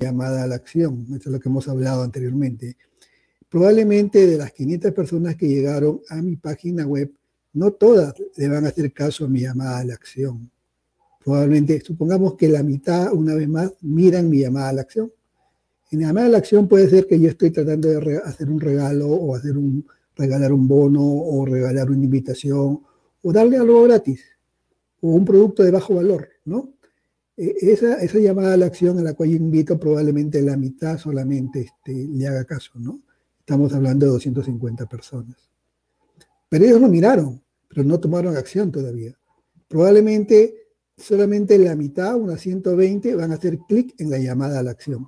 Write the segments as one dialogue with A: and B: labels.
A: llamada a la acción. Esto es lo que hemos hablado anteriormente. Probablemente de las 500 personas que llegaron a mi página web, no todas le van a hacer caso a mi llamada a la acción. Probablemente, supongamos que la mitad, una vez más, miran mi llamada a la acción. En mi llamada a la acción puede ser que yo estoy tratando de hacer un regalo o hacer un, regalar un bono o regalar una invitación o darle algo gratis o un producto de bajo valor, ¿no? E, esa, llamada a la acción a la cual invito probablemente la mitad solamente este, le haga caso, ¿no? Estamos hablando de 250 personas. Pero ellos lo miraron, pero no tomaron acción todavía. Probablemente solamente la mitad, unas 120, van a hacer clic en la llamada a la acción.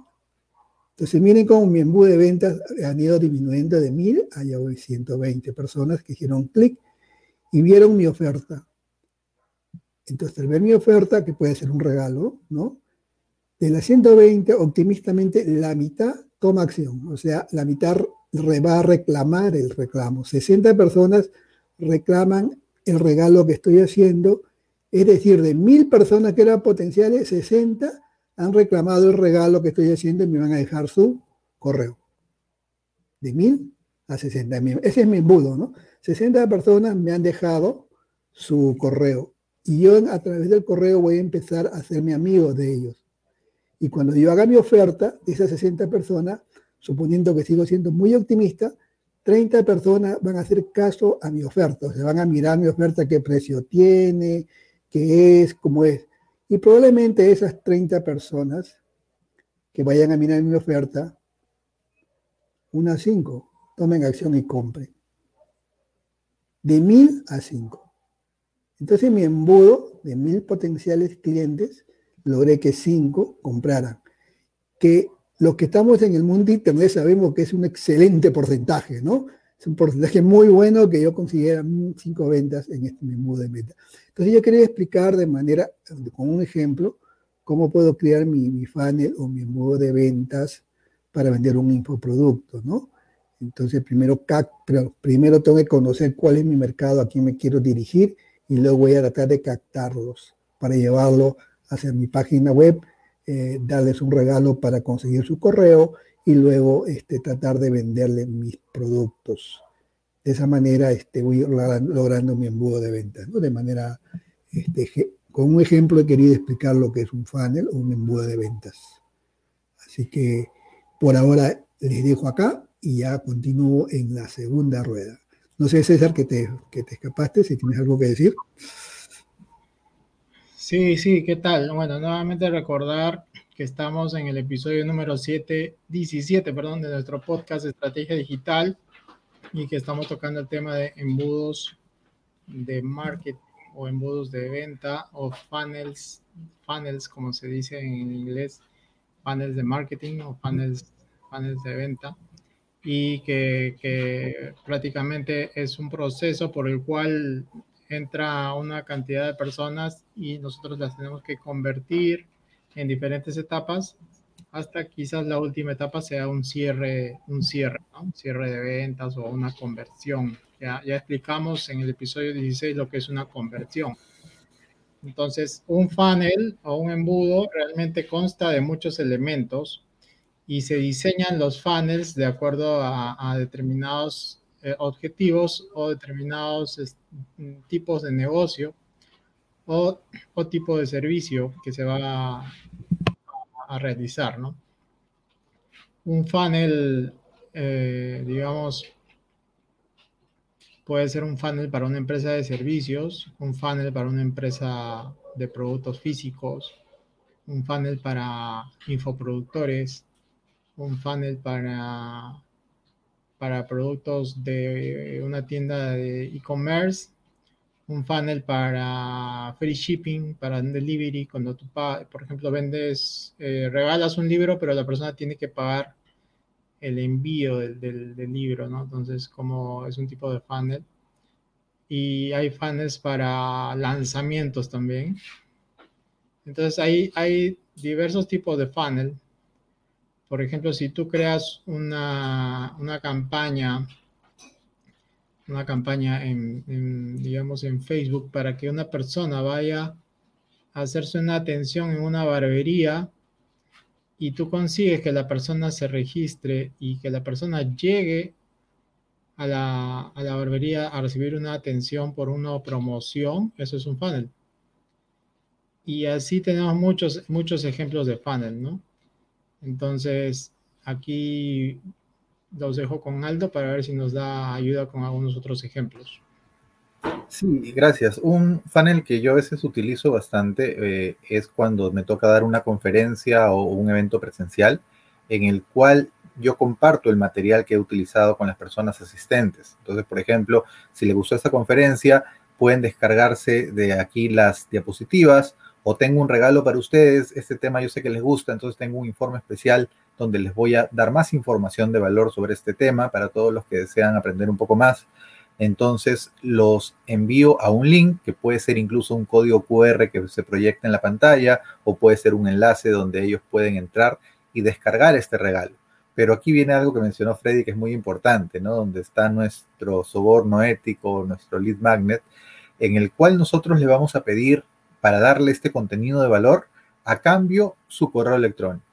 A: Entonces miren cómo mi embudo de ventas han ido disminuyendo de 1000 a hoy 120 personas que hicieron clic y vieron mi oferta. Entonces, al ver mi oferta, que puede ser un regalo, ¿no? De las 120, optimistamente, la mitad toma acción. O sea, la mitad va a reclamar el reclamo. 60 personas reclaman el regalo que estoy haciendo. Es decir, de mil personas que eran potenciales, 60 han reclamado el regalo que estoy haciendo y me van a dejar su correo. De mil a 60. Ese es mi embudo, ¿no? 60 personas me han dejado su correo. Y yo a través del correo voy a empezar a hacerme amigo de ellos. Y cuando yo haga mi oferta esas 60 personas, suponiendo que sigo siendo muy optimista, 30 personas van a hacer caso a mi oferta. O sea, van a mirar mi oferta, qué precio tiene, qué es, cómo es. Y probablemente esas 30 personas que vayan a mirar mi oferta, unas 5 tomen acción y compren. De 1000 a 5. Entonces mi embudo de mil potenciales clientes logré que cinco compraran. Que los que estamos en el mundo internet sabemos que es un excelente porcentaje, ¿no? Es un porcentaje muy bueno que yo consiguiera cinco ventas en este embudo de meta. Entonces yo quería explicar de manera, con un ejemplo, cómo puedo crear mi, mi funnel o mi embudo de ventas para vender un infoproducto, ¿no? Entonces primero, primero tengo que conocer cuál es mi mercado, a quién me quiero dirigir y luego voy a tratar de captarlos para llevarlo hacia mi página web, eh, darles un regalo para conseguir su correo y luego este, tratar de venderle mis productos. De esa manera este, voy logrando mi embudo de ventas. De manera, este, con un ejemplo he querido explicar lo que es un funnel o un embudo de ventas. Así que por ahora les dejo acá y ya continúo en la segunda rueda. No sé, César, que te, que te escapaste, si tienes algo que decir.
B: Sí, sí, ¿qué tal? Bueno, nuevamente recordar que estamos en el episodio número 7, 17, perdón, de nuestro podcast Estrategia Digital y que estamos tocando el tema de embudos de marketing o embudos de venta o funnels, funnels como se dice en inglés, funnels de marketing o funnels, funnels de venta y que, prácticamente es un proceso por el cual entra una cantidad de personas y nosotros las tenemos que convertir en diferentes etapas hasta quizás la última etapa sea un cierre, un cierre, un cierre de ventas o una conversión. Ya, ya explicamos en el episodio 16 lo que es una conversión. Entonces, un funnel o un embudo realmente consta de muchos elementos y se diseñan los funnels de acuerdo a, determinados eh, objetivos o determinados tipos de negocio o, o, tipo de servicio que se va a, realizar, ¿no? Un funnel, eh, digamos, puede ser un funnel para una empresa de servicios, un funnel para una empresa de productos físicos, un funnel para infoproductores, un funnel para, para productos de una tienda de e-commerce, un funnel para free shipping, para delivery, cuando tú, por ejemplo, vendes, eh, regalas un libro, pero la persona tiene que pagar el envío del, del, libro, ¿no? Entonces, como es un tipo de funnel. Y hay funnels para lanzamientos también. Entonces, hay, hay diversos tipos de funnel por ejemplo, si tú creas una, campaña, una campaña en, digamos, en Facebook para que una persona vaya a hacerse una atención en una barbería y tú consigues que la persona se registre y que la persona llegue a la, a la barbería a recibir una atención por una promoción, eso es un funnel. Y así tenemos muchos, muchos ejemplos de funnel, ¿no? Entonces, aquí los dejo con Aldo para ver si nos da ayuda con algunos otros ejemplos.
C: Sí, gracias. Un funnel que yo a veces utilizo bastante eh, es cuando me toca dar una conferencia o un evento presencial en el cual yo comparto el material que he utilizado con las personas asistentes. Entonces, por ejemplo, si le gustó esta conferencia, pueden descargarse de aquí las diapositivas o tengo un regalo para ustedes, este tema yo sé que les gusta, entonces tengo un informe especial donde les voy a dar más información de valor sobre este tema para todos los que desean aprender un poco más. Entonces los envío a un link que puede ser incluso un código QR que se proyecta en la pantalla o puede ser un enlace donde ellos pueden entrar y descargar este regalo. Pero aquí viene algo que mencionó Freddy que es muy importante, ¿no? Donde está nuestro soborno ético, nuestro lead magnet, en el cual nosotros le vamos a pedir para darle este contenido de valor, a cambio su correo electrónico.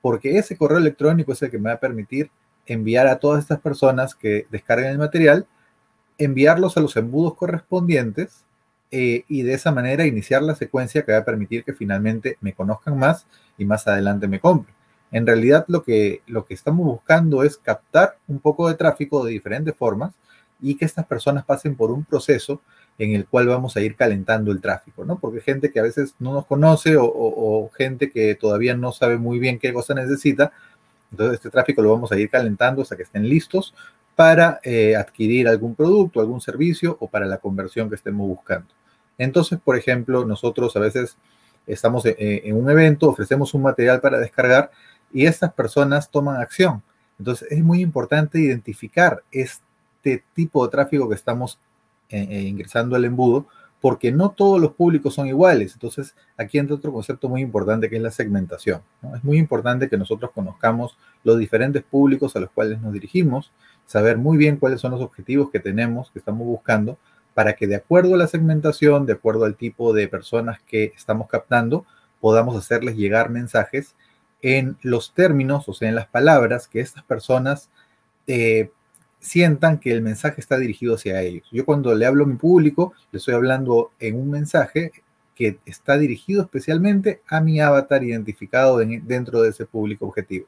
C: Porque ese correo electrónico es el que me va a permitir enviar a todas estas personas que descarguen el material, enviarlos a los embudos correspondientes eh, y de esa manera iniciar la secuencia que va a permitir que finalmente me conozcan más y más adelante me compren. En realidad lo que, lo que estamos buscando es captar un poco de tráfico de diferentes formas y que estas personas pasen por un proceso en el cual vamos a ir calentando el tráfico, ¿no? Porque gente que a veces no nos conoce o, gente que todavía no sabe muy bien qué cosa necesita, entonces este tráfico lo vamos a ir calentando hasta que estén listos para eh, adquirir algún producto, algún servicio o para la conversión que estemos buscando. Entonces, por ejemplo, nosotros a veces estamos en, en un evento, ofrecemos un material para descargar y estas personas toman acción. Entonces, es muy importante identificar este tipo de tráfico que estamos eh, eh, ingresando al embudo, porque no todos los públicos son iguales. Entonces, aquí entra otro concepto muy importante que es la segmentación. Es muy importante que nosotros conozcamos los diferentes públicos a los cuales nos dirigimos, saber muy bien cuáles son los objetivos que tenemos, que estamos buscando, para que de acuerdo a la segmentación, de acuerdo al tipo de personas que estamos captando, podamos hacerles llegar mensajes en los términos, o sea, en las palabras que estas personas eh, sientan que el mensaje está dirigido hacia ellos. Yo cuando le hablo a mi público, le estoy hablando en un mensaje que está dirigido especialmente a mi avatar identificado dentro de ese público objetivo.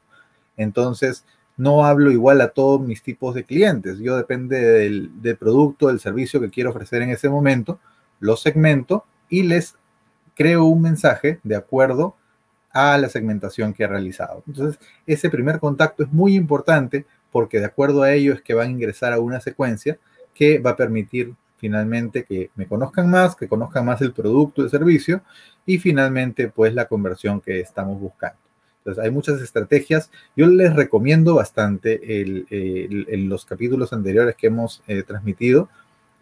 C: Entonces, no hablo igual a todos mis tipos de clientes. Yo depende del, del producto, del servicio que quiero ofrecer en ese momento, lo segmento y les creo un mensaje de acuerdo a la segmentación que he realizado. Entonces, ese primer contacto es muy importante porque de acuerdo a ello es que van a ingresar a una secuencia que va a permitir finalmente que me conozcan más, que conozcan más el producto, el servicio y finalmente pues la conversión que estamos buscando. Entonces hay muchas estrategias. Yo les recomiendo bastante en los capítulos anteriores que hemos eh, transmitido.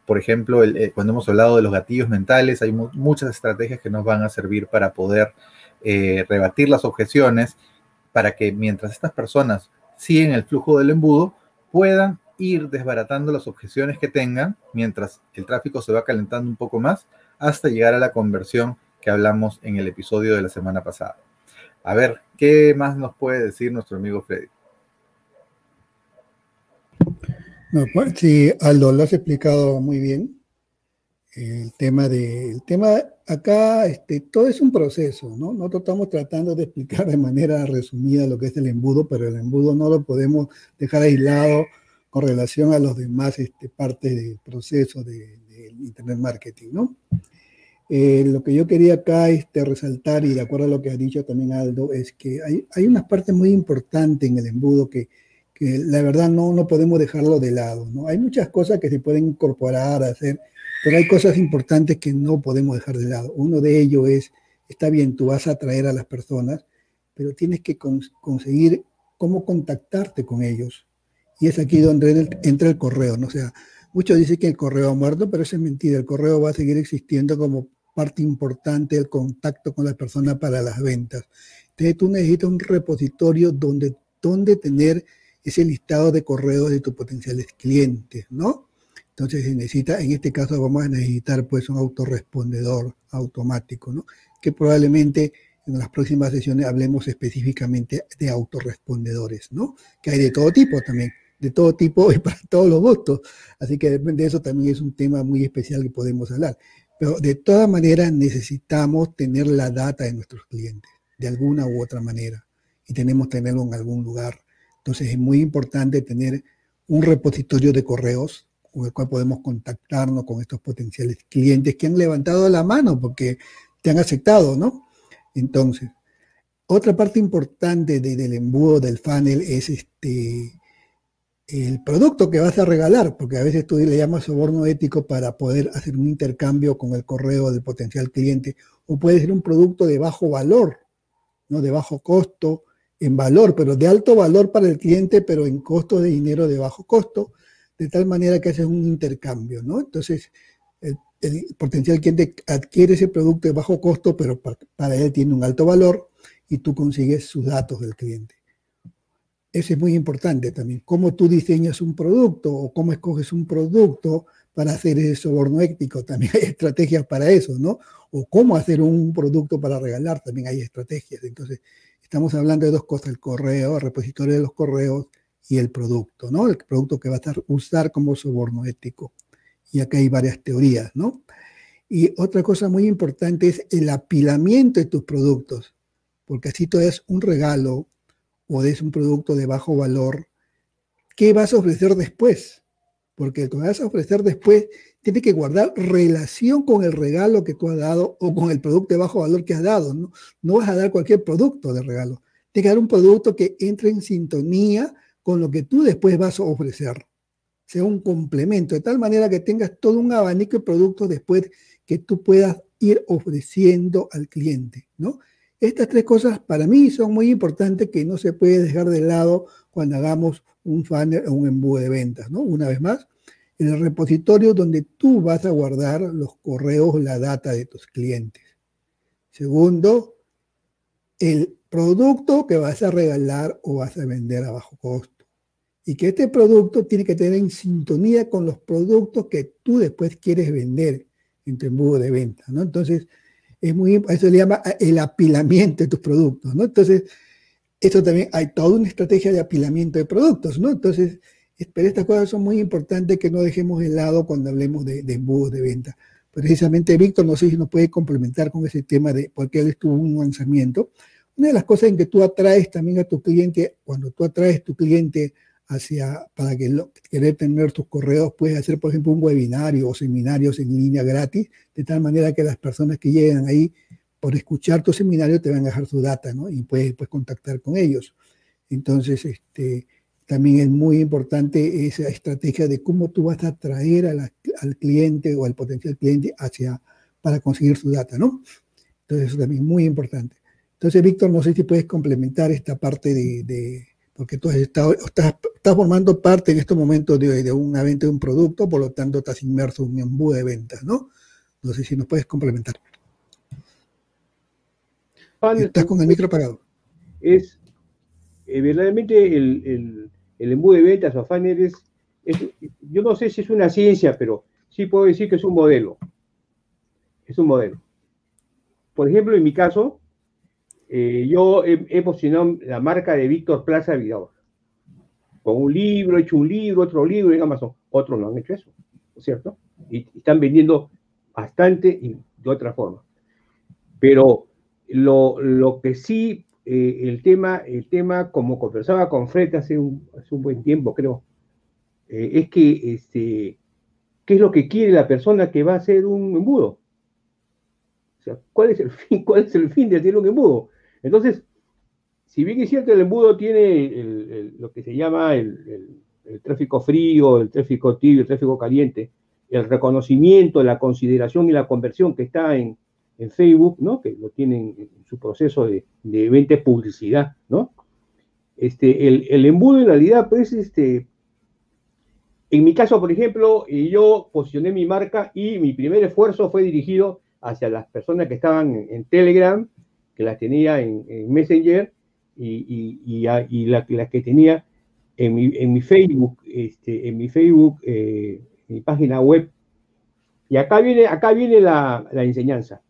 C: Por ejemplo, eh, cuando hemos hablado de los gatillos mentales, hay muchas estrategias que nos van a servir para poder eh, rebatir las objeciones, para que mientras estas personas en el flujo del embudo, puedan ir desbaratando las objeciones que tengan mientras el tráfico se va calentando un poco más hasta llegar a la conversión que hablamos en el episodio de la semana pasada. A ver, ¿qué más nos puede decir nuestro amigo Freddy?
A: No, pues, sí, Aldo, lo has explicado muy bien el tema de, el tema acá, este, todo es un proceso, ¿no? Nosotros estamos tratando de explicar de manera resumida lo que es el embudo, pero el embudo no lo podemos dejar aislado con relación a los demás este, partes del proceso de, Internet Marketing, ¿no? Eh, lo que yo quería acá este, resaltar, y de acuerdo a lo que ha dicho también Aldo, es que hay, hay unas partes muy importantes en el embudo que, que la verdad no, no podemos dejarlo de lado, ¿no? Hay muchas cosas que se pueden incorporar, hacer, pero hay cosas importantes que no podemos dejar de lado. Uno de ellos es, está bien, tú vas a atraer a las personas, pero tienes que conseguir cómo contactarte con ellos. Y es aquí donde entra el correo, ¿no? Sea, muchos dicen que el correo ha muerto, pero eso es mentira. El correo va a seguir existiendo como parte importante del contacto con las personas para las ventas. Entonces tú necesitas un repositorio donde, donde tener ese listado de correos de tus potenciales clientes, ¿no? Entonces se necesita, en este caso vamos a necesitar pues un autorrespondedor automático, ¿no? Que probablemente en las próximas sesiones hablemos específicamente de autorrespondedores, ¿no? Que hay de todo tipo también, de todo tipo y para todos los gustos. Así que de eso también es un tema muy especial que podemos hablar. Pero de todas maneras necesitamos tener la data de nuestros clientes, de alguna u otra manera, y tenemos que tenerlo en algún lugar. Entonces es muy importante tener un repositorio de correos con el cual podemos contactarnos con estos potenciales clientes que han levantado la mano porque te han aceptado, ¿no? Entonces, otra parte importante del embudo del funnel es este el producto que vas a regalar, porque a veces tú le llamas soborno ético para poder hacer un intercambio con el correo del potencial cliente, o puede ser un producto de bajo valor, ¿no? de bajo costo en valor, pero de alto valor para el cliente, pero en costo de dinero de bajo costo, de tal manera que haces un intercambio, ¿no? Entonces, el, potencial cliente adquiere ese producto de bajo costo, pero para él tiene un alto valor y tú consigues sus datos del cliente. Eso es muy importante también. Cómo tú diseñas un producto o cómo escoges un producto para hacer ese soborno ético. También hay estrategias para eso, ¿no? O cómo hacer un producto para regalar. También hay estrategias. Entonces, estamos hablando de dos cosas. El correo, el repositorio de los correos y el producto, ¿no? El producto que vas a usar como soborno ético. Y acá hay varias teorías, ¿no? Y otra cosa muy importante es el apilamiento de tus productos. Porque así tú das un regalo o es un producto de bajo valor, ¿qué vas a ofrecer después? Porque lo que vas a ofrecer después tiene que guardar relación con el regalo que tú has dado o con el producto de bajo valor que has dado. No, no vas a dar cualquier producto de regalo. Tiene que dar un producto que entre en sintonía con lo que tú después vas a ofrecer. Sea un complemento, de tal manera que tengas todo un abanico de productos después que tú puedas ir ofreciendo al cliente, ¿no? Estas tres cosas para mí son muy importantes que no se puede dejar de lado cuando hagamos un funnel o un embudo de ventas, ¿no? Una vez más, en el repositorio donde tú vas a guardar los correos, la data de tus clientes. Segundo, el producto que vas a regalar o vas a vender a bajo costo. Y que este producto tiene que tener en sintonía con los productos que tú después quieres vender en tu embudo de venta, ¿no? Entonces, es muy, eso le llama eh, el apilamiento de tus productos, ¿no? Entonces, eso también, hay toda una estrategia de apilamiento de productos, ¿no? Entonces, pero estas cosas son muy importantes que no dejemos de lado cuando hablemos de, de embudos de venta. Precisamente, Víctor, no sé si nos puede complementar con ese tema de por qué él estuvo un lanzamiento. Una de las cosas en que tú atraes también a tu cliente, cuando tú atraes a tu cliente hacia, para que lo, querer tener tus correos, puedes hacer, por ejemplo, un webinario o seminarios en línea gratis, de tal manera que las personas que llegan ahí por escuchar tu seminario te van a dejar su data, ¿no? Y puedes, contactar con ellos. Entonces, este, también es muy importante esa estrategia de cómo tú vas a atraer al cliente o al potencial cliente hacia, para conseguir su data, ¿no? Entonces, eso también es muy importante. Entonces, Víctor, no sé si puedes complementar esta parte de porque tú estás, estás, formando parte en estos momentos de, de, una venta de un producto, por lo tanto estás inmerso en un embudo de ventas, ¿no? No sé si nos puedes complementar. estás con el micro apagado.
D: Es eh, verdaderamente el, el, embudo de ventas o funnel es, yo no sé si es una ciencia, pero sí puedo decir que es un modelo. Es un modelo. Por ejemplo, en mi caso, eh, yo he, posicionado la marca de Víctor Plaza Vidal. Con un libro, he hecho un libro, otro libro en Amazon. Otros no han hecho eso, ¿cierto? Y, están vendiendo bastante y de otra forma. Pero lo, que sí, eh, el, tema, el tema, como conversaba con Fred hace un, hace un buen tiempo, creo, eh, es que, este, ¿qué es lo que quiere la persona que va a hacer un embudo? O sea, ¿cuál es el fin, cuál es el fin de hacer un embudo? Entonces, si bien es cierto, el embudo tiene lo que se llama el, tráfico frío, el tráfico tibio, el tráfico caliente, el reconocimiento, la consideración y la conversión que está en, Facebook, ¿no? que lo tienen en su proceso de, de publicidad, ¿no? Este, el, embudo en realidad, pues, este, en mi caso, por ejemplo, eh, yo posicioné mi marca y mi primer esfuerzo fue dirigido hacia las personas que estaban en Telegram, que las tenía en, Messenger y, y, las que tenía en mi, en mi Facebook, este, en mi Facebook, eh, mi página web. Y acá viene, acá viene la, enseñanza.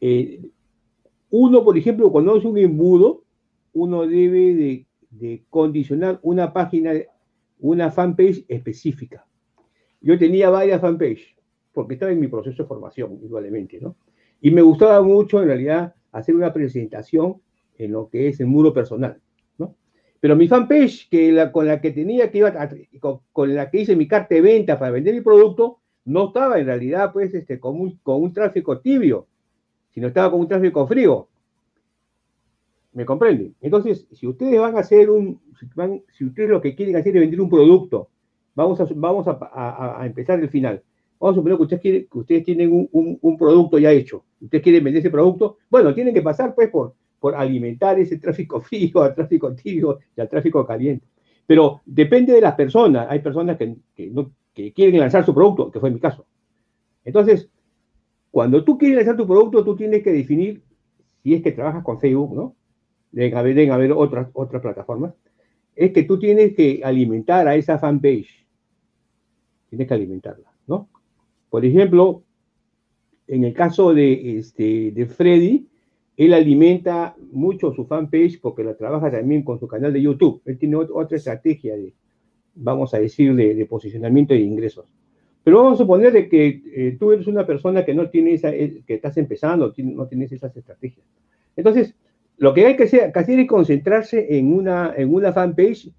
D: Eh, uno, por ejemplo, cuando es un embudo, uno debe de, condicionar una página, una fanpage específica. Yo tenía varias fanpages, porque estaba en mi proceso de formación, igualmente, ¿no? Y me gustaba mucho, en realidad, hacer una presentación en lo que es el muro personal, ¿no? Pero mi fanpage, que con la que tenía que iba, con, la que hice mi carta de venta para vender mi producto, no estaba en realidad, pues, este, con un, con un tráfico tibio, sino estaba con un tráfico frío. ¿Me comprenden? Entonces, si ustedes van a hacer un, si, ustedes lo que quieren hacer es vender un producto, vamos a, vamos a, empezar el final. Vamos a suponer que ustedes, tienen un, producto ya hecho. Ustedes quieren vender ese producto. Bueno, tienen que pasar pues por, alimentar ese tráfico frío, al tráfico tibio y al tráfico caliente. Pero depende de las personas. Hay personas que, quieren lanzar su producto, que fue mi caso. Entonces, cuando tú quieres lanzar tu producto, tú tienes que definir, si es que trabajas con Facebook, ¿no? deben haber, haber otras, plataformas, es que tú tienes que alimentar a esa fanpage. Tienes que alimentarla. Por ejemplo, en el caso de, este, de Freddy, él alimenta mucho su fanpage porque la trabaja también con su canal de YouTube. Él tiene otra estrategia de, vamos a decir, de, posicionamiento de ingresos. Pero vamos a suponer de que eh, tú eres una persona que no tiene esa, eh, que estás empezando, no tienes esas estrategias. Entonces, lo que hay que hacer, es concentrarse en una, en una fanpage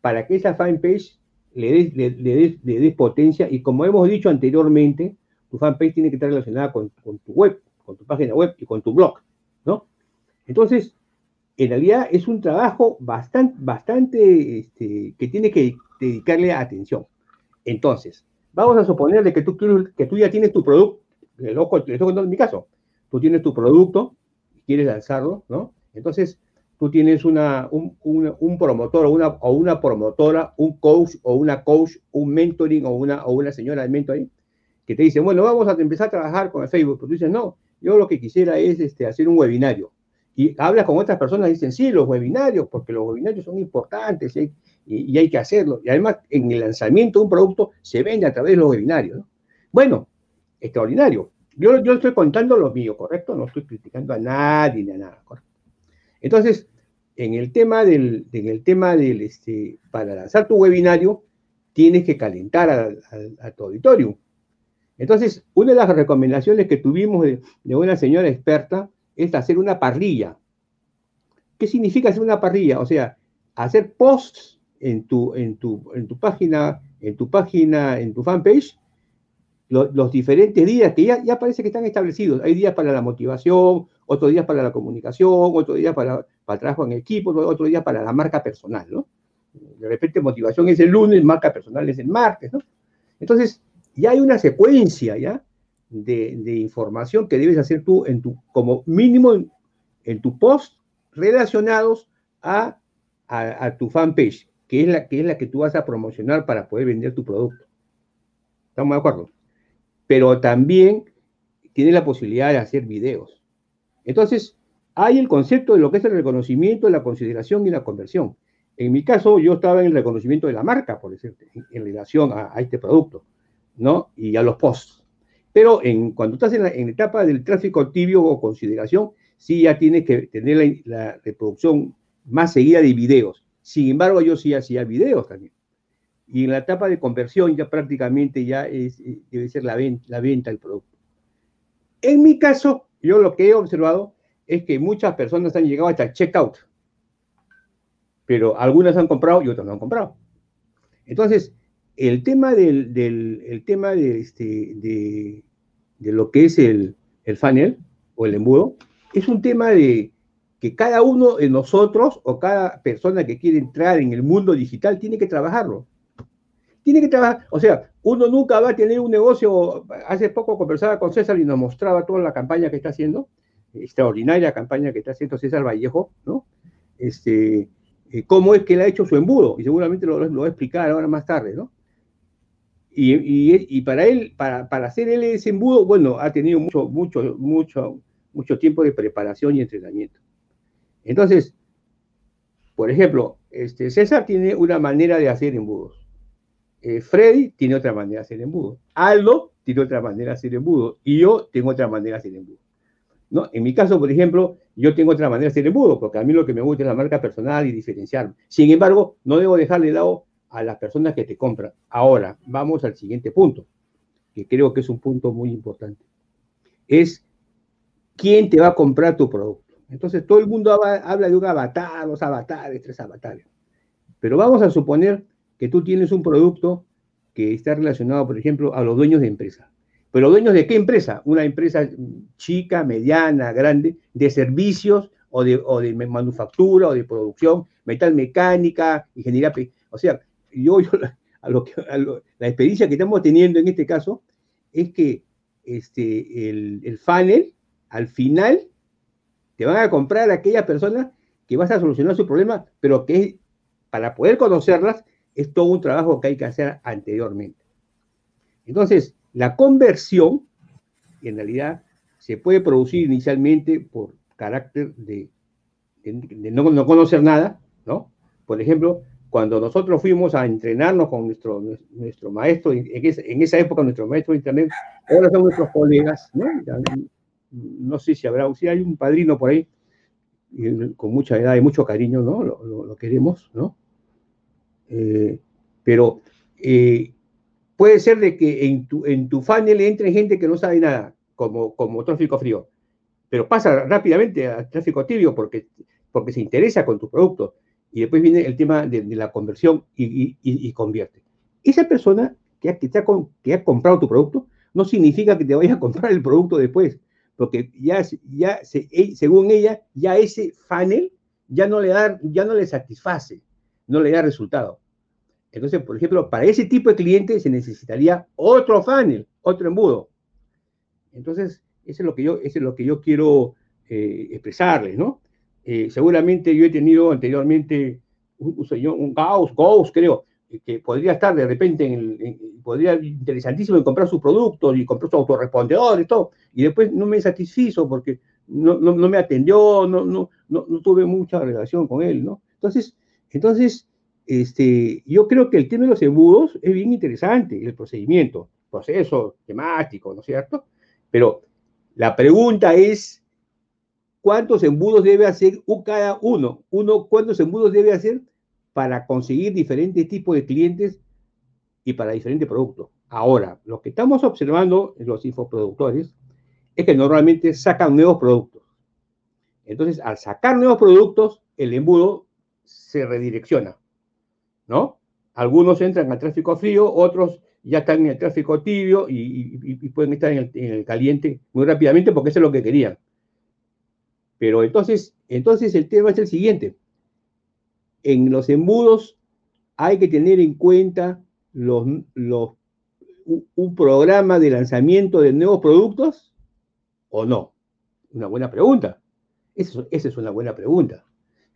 D: para que esa fanpage le des, le, potencia y como hemos dicho anteriormente, tu fanpage tiene que estar relacionada con, tu web, con tu página web y con tu blog, ¿no? Entonces, en realidad es un trabajo bastante, bastante este, que tiene que dedicarle atención. Entonces, vamos a suponerle que tú, que tú ya tienes tu producto, le en mi caso, tú tienes tu producto, quieres lanzarlo, ¿no? Entonces, tú tienes una, un, promotor o una, o una promotora, un coach o una coach, un mentoring o una, o una señora de mentoring, que te dice, bueno, vamos a empezar a trabajar con el Facebook. Pero tú dices, no, yo lo que quisiera es este, hacer un webinario. Y hablas con otras personas y dicen, sí, los webinarios, porque los webinarios son importantes y hay, y, hay que hacerlo. Y además, en el lanzamiento de un producto se vende a través de los webinarios. Bueno, extraordinario. Yo, yo estoy contando lo mío, ¿correcto? No estoy criticando a nadie ni a nada, ¿correcto? Entonces, en el tema del, en el tema del, este, para lanzar tu webinario, tienes que calentar a, tu auditorio. Entonces, una de las recomendaciones que tuvimos de, una señora experta es hacer una parrilla. ¿Qué significa hacer una parrilla? O sea, hacer posts en tu, en tu, en tu página, en tu página, en tu fanpage, los diferentes días que ya, ya parece que están establecidos. Hay días para la motivación, otros días para la comunicación, otros días para, para el trabajo en equipo, otros días para la marca personal, ¿no? De repente motivación es el lunes, marca personal es el martes, ¿no? Entonces, ya hay una secuencia, ¿ya? De, de información que debes hacer tú en tu, como mínimo en, tu post relacionados a, a, tu fanpage, que es, la, que es la que tú vas a promocionar para poder vender tu producto. ¿Estamos de acuerdo? pero también tiene la posibilidad de hacer videos. Entonces, hay el concepto de lo que es el reconocimiento, la consideración y la conversión. En mi caso, yo estaba en el reconocimiento de la marca, por decirte, en, relación a, este producto, ¿no? Y a los posts. Pero en, cuando estás en la, etapa del tráfico tibio o consideración, sí ya tienes que tener la reproducción más seguida de videos. Sin embargo, yo sí hacía videos también y en la etapa de conversión ya prácticamente ya es, eh, debe ser la venta, la venta del producto. En mi caso, yo lo que he observado es que muchas personas han llegado hasta checkout, pero algunas han comprado y otras no han comprado. Entonces, el tema del, el tema de, este, de, de, lo que es el, el funnel o el embudo es un tema de que cada uno de nosotros o cada persona que quiere entrar en el mundo digital tiene que trabajarlo tiene que trabajar, o sea, uno nunca va a tener un negocio. Hace poco conversaba con César y nos mostraba toda la campaña que está haciendo, extraordinaria campaña que está haciendo César Vallejo, ¿no? Este, eh, cómo es que él ha hecho su embudo, y seguramente lo, lo va a explicar ahora más tarde, ¿no? Y, para él, para, para hacer él ese embudo, bueno, ha tenido mucho, mucho, mucho, mucho tiempo de preparación y entrenamiento. Entonces, por ejemplo, este, César tiene una manera de hacer embudos. Eh, Freddy tiene otra manera de hacer embudo. Aldo tiene otra manera de hacer embudo. Y yo tengo otra manera de hacer embudo. ¿no? En mi caso, por ejemplo, yo tengo otra manera de ser embudo, porque a mí lo que me gusta es la marca personal y diferenciarme. Sin embargo, no debo dejarle de lado a las personas que te compran. Ahora, vamos al siguiente punto, que creo que es un punto muy importante. Es quién te va a comprar tu producto. Entonces, todo el mundo habla de un avatar, dos avatares, tres avatares. Pero vamos a suponer que tú tienes un producto que está relacionado, por ejemplo, a los dueños de empresa. Pero dueños de qué empresa? Una empresa chica, mediana, grande, de servicios o de, manufactura o de producción, metal mecánica, ingeniería. O sea, yo, a lo que, la experiencia que estamos teniendo en este caso es que este, el, el funnel, al final, te van a comprar a aquellas personas que vas a solucionar su problema, pero que para poder conocerlas es todo un trabajo que hay que hacer anteriormente. Entonces, la conversión, en realidad, se puede producir inicialmente por carácter de, no, conocer nada, ¿no? Por ejemplo, cuando nosotros fuimos a entrenarnos con nuestro, nuestro maestro, en, esa época nuestro maestro de Internet, ahora son nuestros colegas, ¿no? No sé si habrá, si hay un padrino por ahí, con mucha edad y mucho cariño, ¿no? Lo, queremos, ¿no? Eh, pero eh, puede ser de que en tu, en tu funnel entre gente que no sabe nada, como, como tráfico frío, pero pasa rápidamente a tráfico tibio porque, porque se interesa con tu producto y después viene el tema de, la conversión y, convierte. Esa persona que ha, que, que ha comprado tu producto no significa que te vaya a comprar el producto después, porque ya, ya según ella, ya ese funnel ya no, le da, ya no le satisface, no le da resultado. Entonces, por ejemplo, para ese tipo de cliente se necesitaría otro funnel, otro embudo. Entonces, eso es lo que yo, eso es lo que yo quiero eh, expresarles, ¿no? Eh, seguramente yo he tenido anteriormente un, un Gauss, Gauss, creo, que podría estar de repente en el, podría interesantísimo en comprar sus productos y comprar sus autorrespondedores y todo, y después no me satisfizo porque no, no, no me atendió, no, no, no, no, tuve mucha relación con él, ¿no? Entonces, entonces este, yo creo que el tema de los embudos es bien interesante, el procedimiento, proceso temático, ¿no es cierto? Pero la pregunta es, cuántos embudos debe hacer cada uno. Uno, cuántos embudos debe hacer para conseguir diferentes tipos de clientes y para diferentes productos. Ahora, lo que estamos observando en los infoproductores es que normalmente sacan nuevos productos. Entonces, al sacar nuevos productos, el embudo se redirecciona, ¿no? Algunos entran al tráfico frío, otros ya están en el tráfico tibio y, pueden estar en el, en el, caliente muy rápidamente porque eso es lo que querían. Pero entonces, entonces el tema es el siguiente. En los embudos hay que tener en cuenta los, un programa de lanzamiento de nuevos productos o no. Una buena pregunta. Esa es una buena pregunta.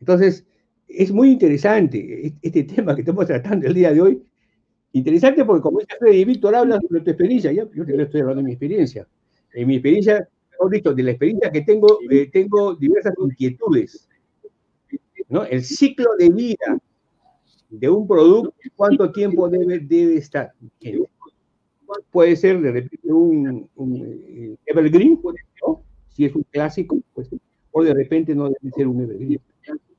D: Entonces, es muy interesante este tema que estamos tratando el día de hoy. Interesante porque, como dice Freddy Víctor, habla de tu experiencia. Yo, yo estoy hablando de mi experiencia. En mi experiencia, mejor de la experiencia que tengo, eh, tengo diversas inquietudes. ¿no? El ciclo de vida de un producto, ¿cuánto tiempo debe, debe estar? Puede ser de repente un, un evergreen, ¿no? si es un clásico, pues, o de repente no debe ser un evergreen.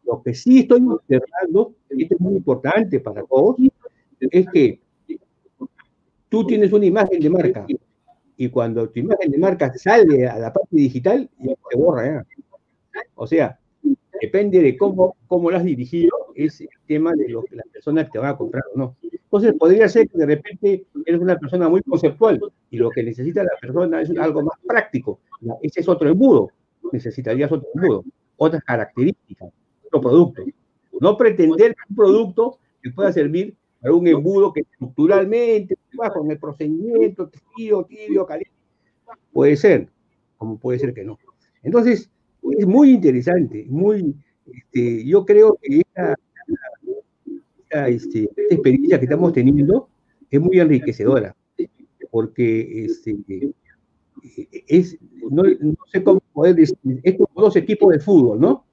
D: Lo que sí estoy observando, y esto es muy importante para todos, es que tú tienes una imagen de marca, y cuando tu imagen de marca sale a la parte digital, ya se borra. O sea, depende de cómo, cómo lo has dirigido, es el tema de lo que las personas te van a comprar o no. Entonces, podría ser que de repente eres una persona muy conceptual y lo que necesita la persona es algo más práctico. Ese es otro embudo. Necesitarías otro embudo, otras características, producto. No pretender un producto que pueda servir para un embudo que estructuralmente con el procedimiento, tibio, tibio, caliente. Puede ser, como puede ser que no. Entonces, es muy interesante, muy, este, yo creo que esta, este, esta, experiencia que estamos teniendo es muy enriquecedora, porque este, es, no, no, sé cómo poder decir, estos dos equipos de fútbol, ¿no?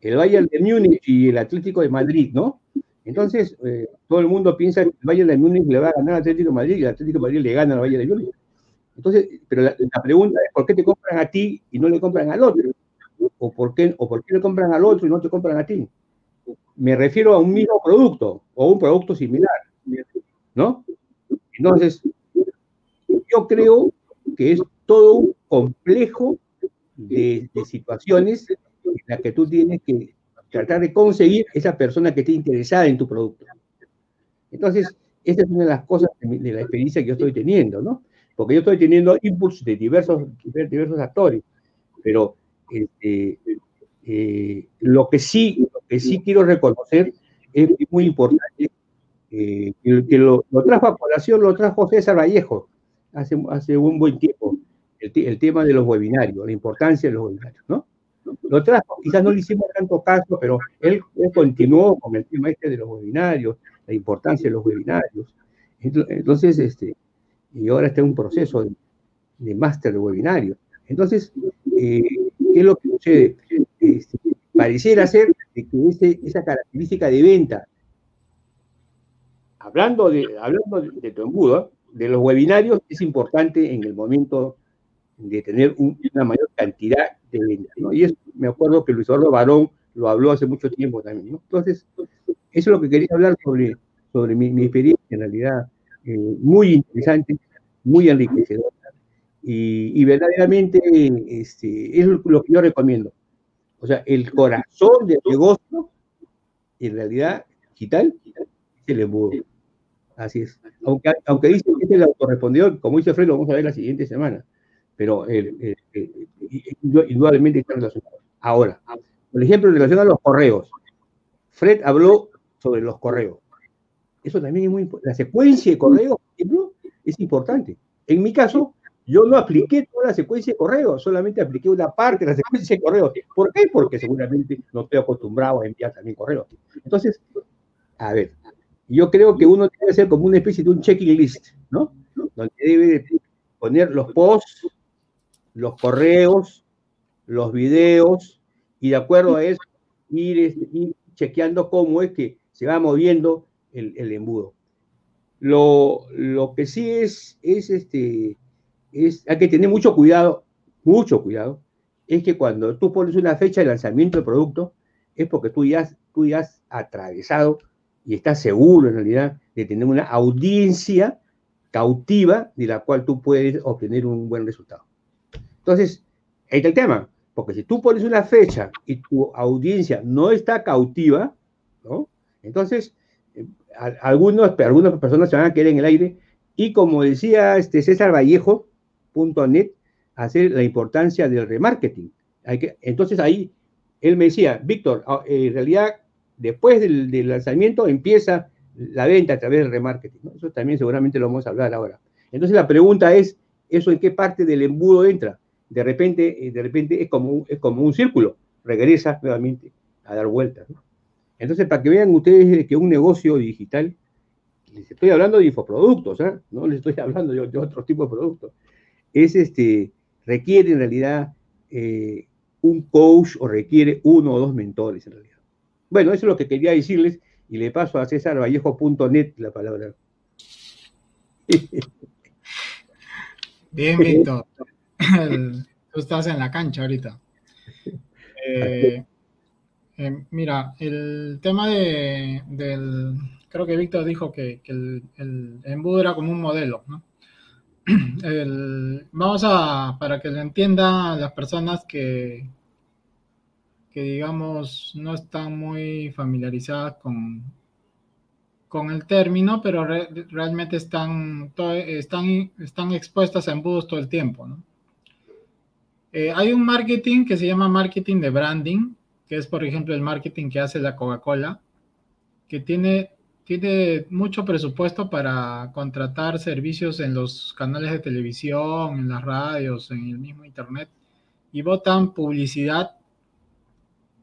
D: El Bayern de Múnich y el Atlético de Madrid, ¿no? Entonces, eh, todo el mundo piensa que el Bayern de Múnich le va a ganar al Atlético de Madrid y el Atlético de Madrid le gana al Bayern de Múnich. Entonces, pero la, pregunta es, ¿por qué te compran a ti y no le compran al otro? ¿O por, qué, ¿O por qué le compran al otro y no te compran a ti? Me refiero a un mismo producto o un producto similar, ¿no? Entonces, yo creo que es todo un complejo de, situaciones las que tú tienes que tratar de conseguir esa persona que esté interesada en tu producto. Entonces, esta es una de las cosas de, la experiencia que yo estoy teniendo, ¿no? Porque yo estoy teniendo impulsos de diversos, diversos actores, pero este, eh, lo, que sí, lo que sí quiero reconocer es muy importante, eh, que, lo, trajo a colación, lo trajo César Vallejo hace, hace un buen tiempo, el, tema de los webinarios, la importancia de los webinarios, ¿no? Lo trajo, quizás no le hicimos tanto caso, pero él, continuó con el tema este de los webinarios, la importancia de los webinarios. Entonces, este, y ahora está en un proceso de, máster de webinarios. Entonces, eh, ¿qué es lo que sucede? Este, pareciera ser que esa característica de venta, hablando de, hablando de tu embudo, de los webinarios, es importante en el momento de tener una mayor cantidad de ventas. ¿no? Y me acuerdo que Luis Eduardo Barón lo habló hace mucho tiempo también. ¿no? Entonces, eso es lo que quería hablar sobre, sobre mi, experiencia, en realidad, eh, muy interesante, muy enriquecedora. Y, verdaderamente este, es lo que yo recomiendo. O sea, el corazón del negocio, en realidad, digital, es el embudo. Así es. Aunque, aunque dice que es el autorrespondedor, como dice Fred, lo vamos a ver la siguiente semana pero eh, eh, indudablemente está relacionado. Ahora, por ejemplo, en relación a los correos, Fred habló sobre los correos. Eso también es muy importante. La secuencia de correos, por ejemplo, es importante. En mi caso, yo no apliqué toda la secuencia de correos, solamente apliqué una parte de la secuencia de correos. ¿Por qué? Porque seguramente no estoy acostumbrado a enviar también correos. Entonces, a ver, yo creo que uno debe ser como una especie de un checklist, ¿no? Donde debe poner los posts, los correos, los videos, y de acuerdo a eso, ir, este, chequeando cómo es que se va moviendo el, embudo. Lo, que sí es, es, este, es, hay que tener mucho cuidado, mucho cuidado, es que cuando tú pones una fecha de lanzamiento del producto, es porque tú ya, tú ya has atravesado y estás seguro en realidad de tener una audiencia cautiva de la cual tú puedes obtener un buen resultado. Entonces, ahí está el tema, porque si tú pones una fecha y tu audiencia no está cautiva. Entonces, eh, algunos, algunas personas se van a quedar en el aire y como decía este César Vallejo.net, hacer la importancia del remarketing. Entonces ahí él me decía, Víctor, ah, en realidad después del, lanzamiento empieza la venta a través del remarketing. Eso también seguramente lo vamos a hablar ahora. Entonces la pregunta es, ¿eso en qué parte del embudo entra? De repente, eh, de repente es como, es como un círculo, regresa nuevamente a dar vueltas. Entonces, para que vean ustedes que un negocio digital, les estoy hablando de infoproductos, ¿eh? no les estoy hablando de, otro tipo de productos, es este, requiere en realidad eh, un coach o requiere uno o dos mentores en realidad. Bueno, eso es lo que quería decirles y le paso a cesarvallejo.net la palabra.
B: Bien, Víctor. tú estás en la cancha ahorita. Eh, eh, mira, el tema de, del, creo que Víctor dijo que, el, embudo era como un modelo, ¿no? vamos a, para que lo entiendan las personas que, que digamos no están muy familiarizadas con, con el término, pero realmente están, están, están expuestas a embudos todo el tiempo, ¿no? Eh, hay un marketing que se llama marketing de branding, que es, por ejemplo, el marketing que hace la Coca-Cola, que tiene, tiene mucho presupuesto para contratar servicios en los canales de televisión, en las radios, en el mismo Internet, y votan publicidad,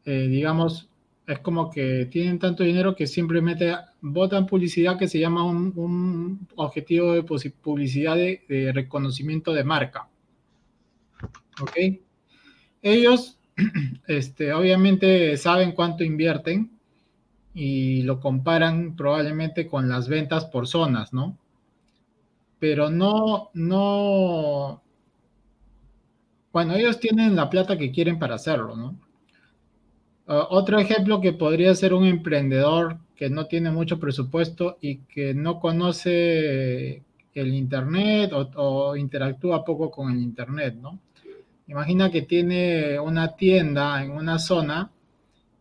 B: eh, digamos, es como que tienen tanto dinero que simplemente votan publicidad que se llama un, objetivo de publicidad de reconocimiento de marca. ¿Ok? Ellos, este, obviamente, saben cuánto invierten y lo comparan probablemente con las ventas por zonas, ¿no? pero no, no, bueno, ellos tienen la plata que quieren para hacerlo, ¿no? Ah, otro ejemplo que podría ser un emprendedor que no tiene mucho presupuesto y que no conoce el Internet o, interactúa poco con el Internet, ¿no? Imagina que tiene una tienda en una zona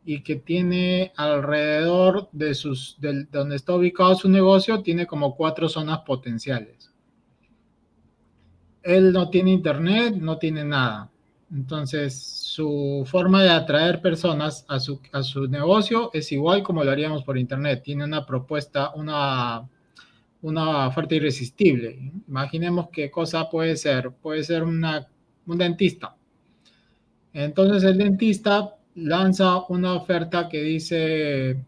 B: y que tiene alrededor de sus, donde está ubicado su negocio, tiene como cuatro zonas potenciales. Él no tiene internet, no tiene nada. Entonces, su forma de atraer personas a su, a su negocio es igual como lo haríamos por internet. Tiene una propuesta, una, una oferta irresistible. Imaginemos qué cosa puede ser. Puede ser una, un dentista. Entonces, el dentista lanza una oferta que dice,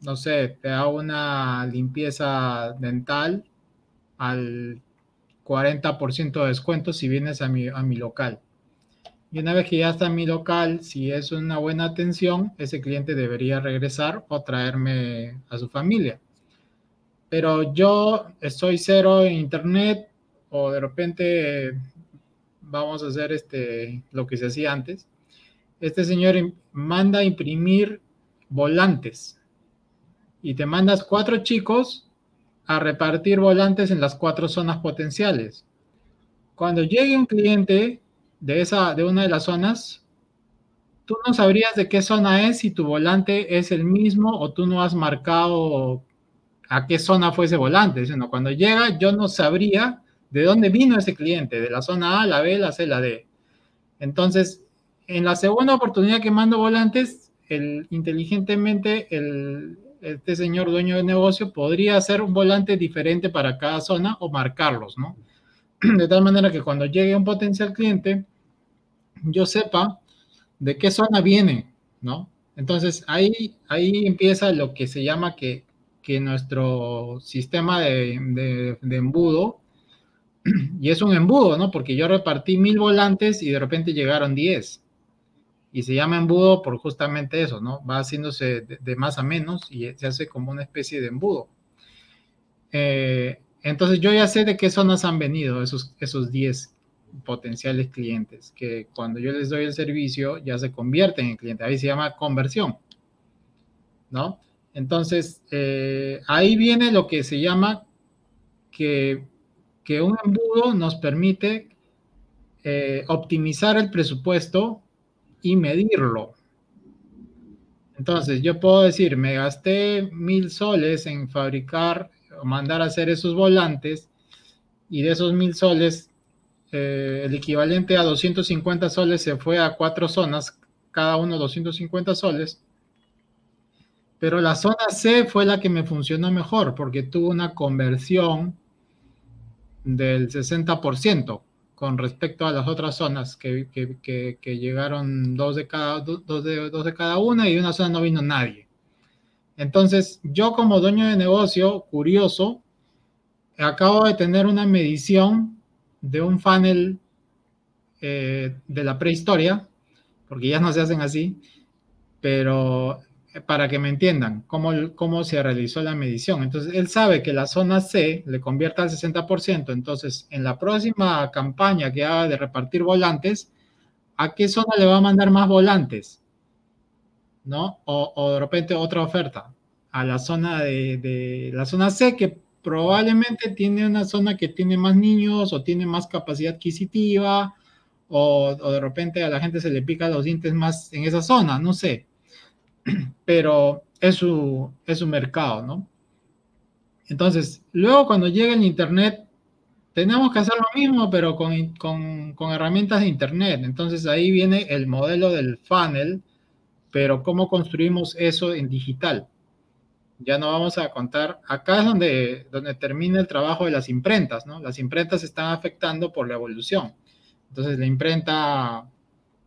B: no sé, te da una limpieza dental al 40% de descuento si vienes a mi, a mi local. Y una vez que ya está en mi local, si es una buena atención, ese cliente debería regresar o traerme a su familia. Pero yo estoy cero en internet o de repente vamos a hacer este, lo que se hacía antes este señor manda imprimir volantes y te mandas cuatro chicos a repartir volantes en las cuatro zonas potenciales. Cuando llegue un cliente de, esa, de una de las zonas, tú no sabrías de qué zona es si tu volante es el mismo o tú no has marcado a qué zona fue ese volante. Sino cuando llega, yo no sabría de dónde vino ese cliente, de la zona A, la B, la C, la D. Entonces, en la segunda oportunidad que mando volantes, el, inteligentemente el, este señor dueño de negocio podría hacer un volante diferente para cada zona o marcarlos, ¿no? De tal manera que cuando llegue un potencial cliente, yo sepa de qué zona viene, ¿no? Entonces ahí, ahí empieza lo que se llama que, que nuestro sistema de, de embudo, y es un embudo, ¿no? Porque yo repartí mil volantes y de repente llegaron diez y se llama embudo por justamente eso, ¿no? Va haciéndose de, más a menos y se hace como una especie de embudo. Eh, entonces yo ya sé de qué zonas han venido esos, esos 10 potenciales clientes, que cuando yo les doy el servicio ya se convierten en clientes, ahí se llama conversión, ¿no? Entonces, eh, ahí viene lo que se llama que, que un embudo nos permite eh, optimizar el presupuesto y medirlo. Entonces, yo puedo decir, me gasté mil soles en fabricar o mandar a hacer esos volantes y de esos mil soles, eh, el equivalente a 250 soles se fue a cuatro zonas, cada uno 250 soles. Pero la zona C fue la que me funcionó mejor porque tuvo una conversión del 60% con respecto a las otras zonas que, llegaron dos de, cada, dos, de, dos de cada una y de una zona no vino nadie. Entonces, yo como dueño de negocio, curioso, acabo de tener una medición de un funnel eh, de la prehistoria, porque ya no se hacen así, pero para que me entiendan cómo, cómo se realizó la medición. Entonces, él sabe que la zona C le convierte al 60%. Entonces, en la próxima campaña que haga de repartir volantes, ¿a qué zona le va a mandar más volantes? ¿No? O, de repente otra oferta a la zona de, la zona C, que probablemente tiene una zona que tiene más niños o tiene más capacidad adquisitiva, o, o de repente a la gente se le pica los dientes más en esa zona, no sé pero es su, es su mercado, ¿no? Entonces, luego cuando llega el Internet, tenemos que hacer lo mismo, pero con, con, con, herramientas de Internet. Entonces ahí viene el modelo del funnel, pero cómo construimos eso en digital. Ya no vamos a contar, acá es donde, donde termina el trabajo de las imprentas, ¿no? Las imprentas están afectando por la evolución. Entonces la imprenta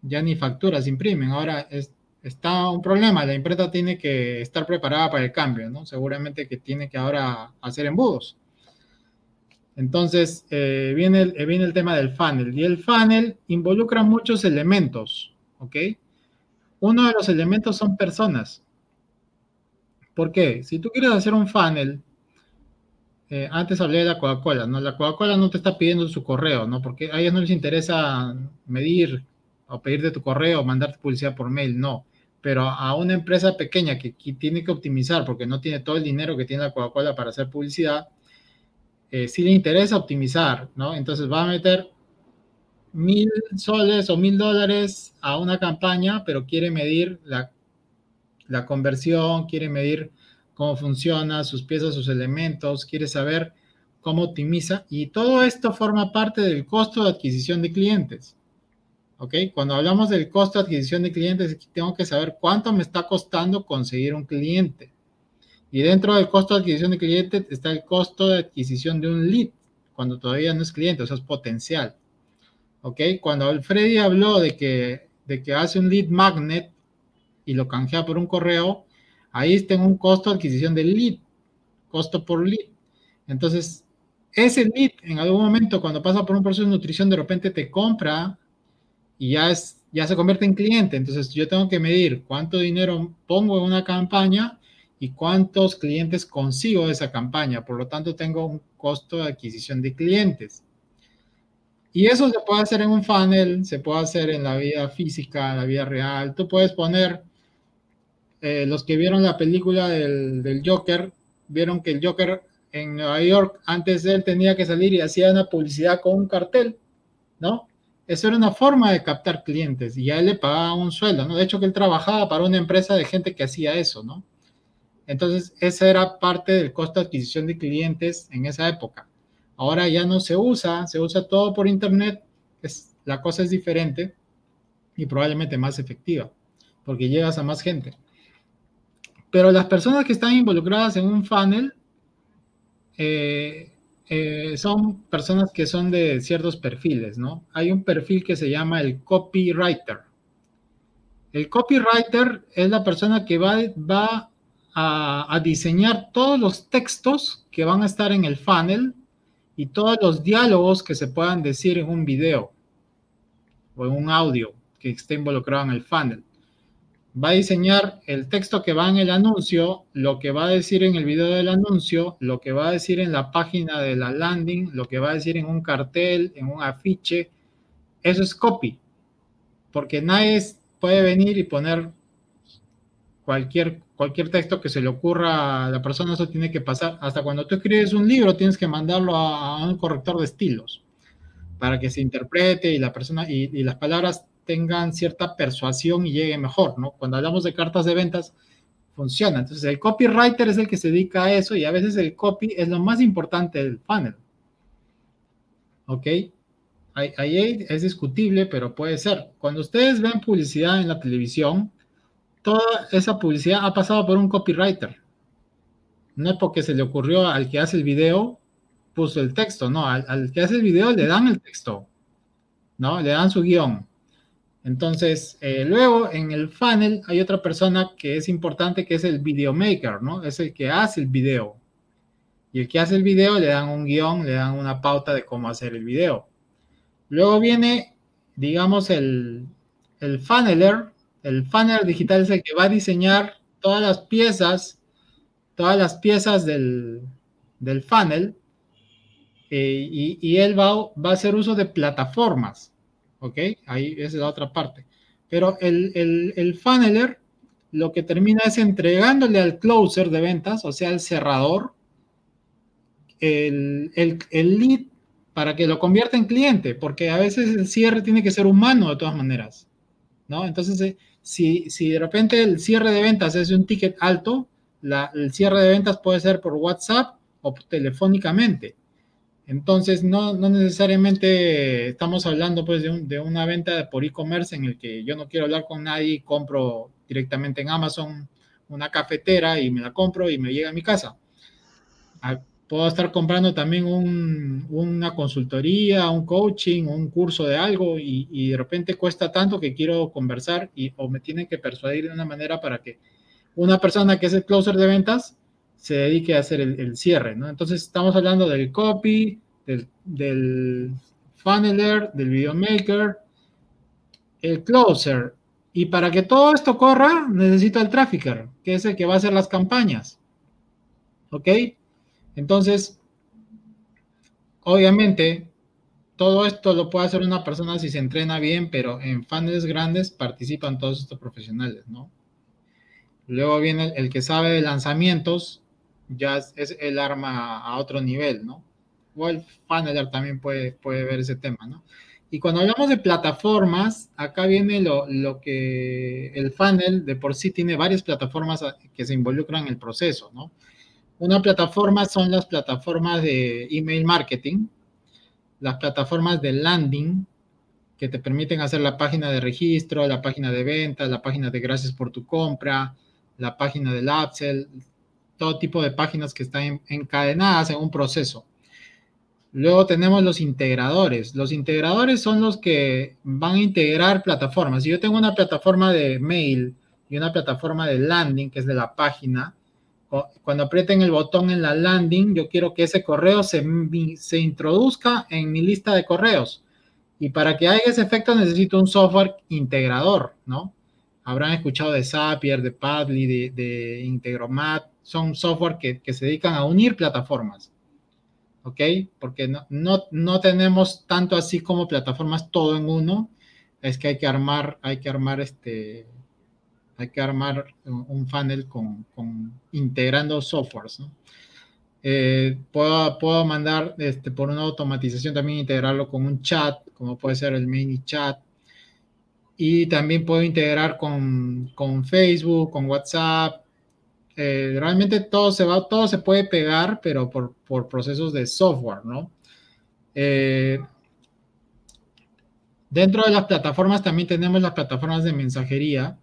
B: ya ni facturas imprimen, ahora es está un problema. La imprenta tiene que estar preparada para el cambio, ¿no? Seguramente que tiene que ahora hacer embudos. Entonces, eh, viene, el, eh, viene el tema del funnel. Y el funnel involucra muchos elementos, ¿ok? Uno de los elementos son personas. ¿Por qué? Si tú quieres hacer un funnel, eh, antes hablé de la Coca-Cola, ¿no? La Coca-Cola no te está pidiendo su correo, ¿no? Porque a ellos no les interesa medir o pedirte tu correo o mandarte publicidad por mail, no. Pero a una empresa pequeña que, tiene que optimizar porque no tiene todo el dinero que tiene la Coca-Cola para hacer publicidad, eh, sí le interesa optimizar, ¿no? Entonces va a meter mil soles o mil dólares a una campaña, pero quiere medir la, la conversión, quiere medir cómo funciona, sus piezas, sus elementos, quiere saber cómo optimiza y todo esto forma parte del costo de adquisición de clientes. ¿Ok? Cuando hablamos del costo de adquisición de clientes, tengo que saber cuánto me está costando conseguir un cliente. Y dentro del costo de adquisición de clientes está el costo de adquisición de un lead, cuando todavía no es cliente, o sea, es potencial. ¿Ok? Cuando Freddy habló de que, de que hace un lead magnet y lo canjea por un correo, Ahí tengo un costo de adquisición del lead, costo por lead. Entonces, ese lead en algún momento cuando pasa por un proceso de nutrición de repente te compra y ya, es, ya se convierte en cliente. Entonces, yo tengo que medir cuánto dinero pongo en una campaña y cuántos clientes consigo de esa campaña. Por lo tanto, tengo un costo de adquisición de clientes. Y eso se puede hacer en un funnel, se puede hacer en la vida física, en la vida real. Tú puedes poner eh, los que vieron la película del, Joker, vieron que el Joker en Nueva York, antes de él tenía que salir y hacía una publicidad con un cartel, ¿no? Eso era una forma de captar clientes y a él le pagaba un sueldo, ¿no? De hecho, que él trabajaba para una empresa de gente que hacía eso, ¿no? Entonces, esa era parte del costo de adquisición de clientes en esa época. Ahora ya no se usa, se usa todo por internet, es, la cosa es diferente y probablemente más efectiva, porque llegas a más gente. Pero las personas que están involucradas en un funnel eh, eh, son personas que son de ciertos perfiles, ¿no? Hay un perfil que se llama el copywriter. El copywriter es la persona que va, a, a, diseñar todos los textos que van a estar en el funnel y todos los diálogos que se puedan decir en un video o en un audio que esté involucrado en el funnel va a diseñar el texto que va en el anuncio, lo que va a decir en el video del anuncio, lo que va a decir en la página de la landing, lo que va a decir en un cartel, en un afiche. Eso es copy, porque nadie puede venir y poner cualquier, cualquier texto que se le ocurra a la persona, eso tiene que pasar. Hasta cuando tú escribes un libro, tienes que mandarlo a, un corrector de estilos para que se interprete y la persona y, y las palabras tengan cierta persuasión y llegue mejor, ¿no? Cuando hablamos de cartas de ventas, funciona. Entonces, el copywriter es el que se dedica a eso y a veces el copy es lo más importante del funnel. ¿Ok? Ahí es discutible, pero puede ser. Cuando ustedes ven publicidad en la televisión, toda esa publicidad ha pasado por un copywriter. No es porque se le ocurrió al que hace el video, puso el texto, no, al, al que hace el video le dan el texto, ¿no? Le dan su guion. Entonces, eh, luego en el funnel hay otra persona que es importante, que es el videomaker, ¿no? Es el que hace el video. Y el que hace el video le dan un guion, le dan una pauta de cómo hacer el video. Luego viene, digamos, el, el funneler. El funneler digital es el que va a diseñar todas las piezas, todas las piezas del, del funnel. Eh, y, y, él va, va a hacer uso de plataformas. ¿Ok? Ahí es la otra parte. Pero el, el, el funneler lo que termina es entregándole al closer de ventas, o sea, al cerrador, el, el, el, lead para que lo convierta en cliente, porque a veces el cierre tiene que ser humano de todas maneras, ¿no? Entonces, eh, si, si de repente el cierre de ventas es un ticket alto, el cierre de ventas puede ser por WhatsApp o telefónicamente. Entonces, no, no necesariamente estamos hablando pues de, una venta por e-commerce en el que yo no quiero hablar con nadie y compro directamente en Amazon una cafetera y me la compro y me llega a mi casa. Ah, puedo estar comprando también una consultoría, un coaching, un curso de algo y, de repente cuesta tanto que quiero conversar y, o me tienen que persuadir de una manera para que una persona que es el closer de ventas se dedique a hacer el, cierre, ¿no? Entonces estamos hablando del copy, del, funneler, del videomaker, el closer. Y para que todo esto corra, necesito el trafficker, que es el que va a hacer las campañas. ¿Ok? Entonces, obviamente, todo esto lo puede hacer una persona si se entrena bien, pero en funnels grandes participan todos estos profesionales, ¿no? Luego viene el, que sabe de lanzamientos, ya es, el arma a otro nivel, ¿no? O el funneler también puede, puede ver ese tema, ¿no? Y cuando hablamos de plataformas, acá viene lo, lo, que el funnel de por sí tiene varias plataformas que se involucran en el proceso, ¿no? Una plataforma son las plataformas de email marketing, las plataformas de landing, que te permiten hacer la página de registro, la página de venta, la página de gracias por tu compra, la página del upsell, todo tipo de páginas que están encadenadas en un proceso. Luego tenemos los integradores. Los integradores son los que van a integrar plataformas. Si yo tengo una plataforma de mail y una plataforma de landing, que es de la página, cuando aprieten el botón en la landing, yo quiero que ese correo se, se introduzca en mi lista de correos. Y para que haya ese efecto necesito un software integrador, ¿no? Habrán escuchado de Zapier, de Padly, de, de Integromat. Son software que, que, se dedican a unir plataformas. ¿Ok? Porque no, no, no tenemos tanto así como plataformas todo en uno. Es que hay que armar, hay que armar este, hay que armar un funnel con, integrando softwares. Eh, puedo, puedo, mandar este, por una automatización también integrarlo con un chat, como puede ser el mini chat. Y también puedo integrar con, Facebook, con WhatsApp. Eh, realmente todo se va, todo se puede pegar, pero por, procesos de software, ¿no? Eh, dentro de las plataformas también tenemos las plataformas de mensajería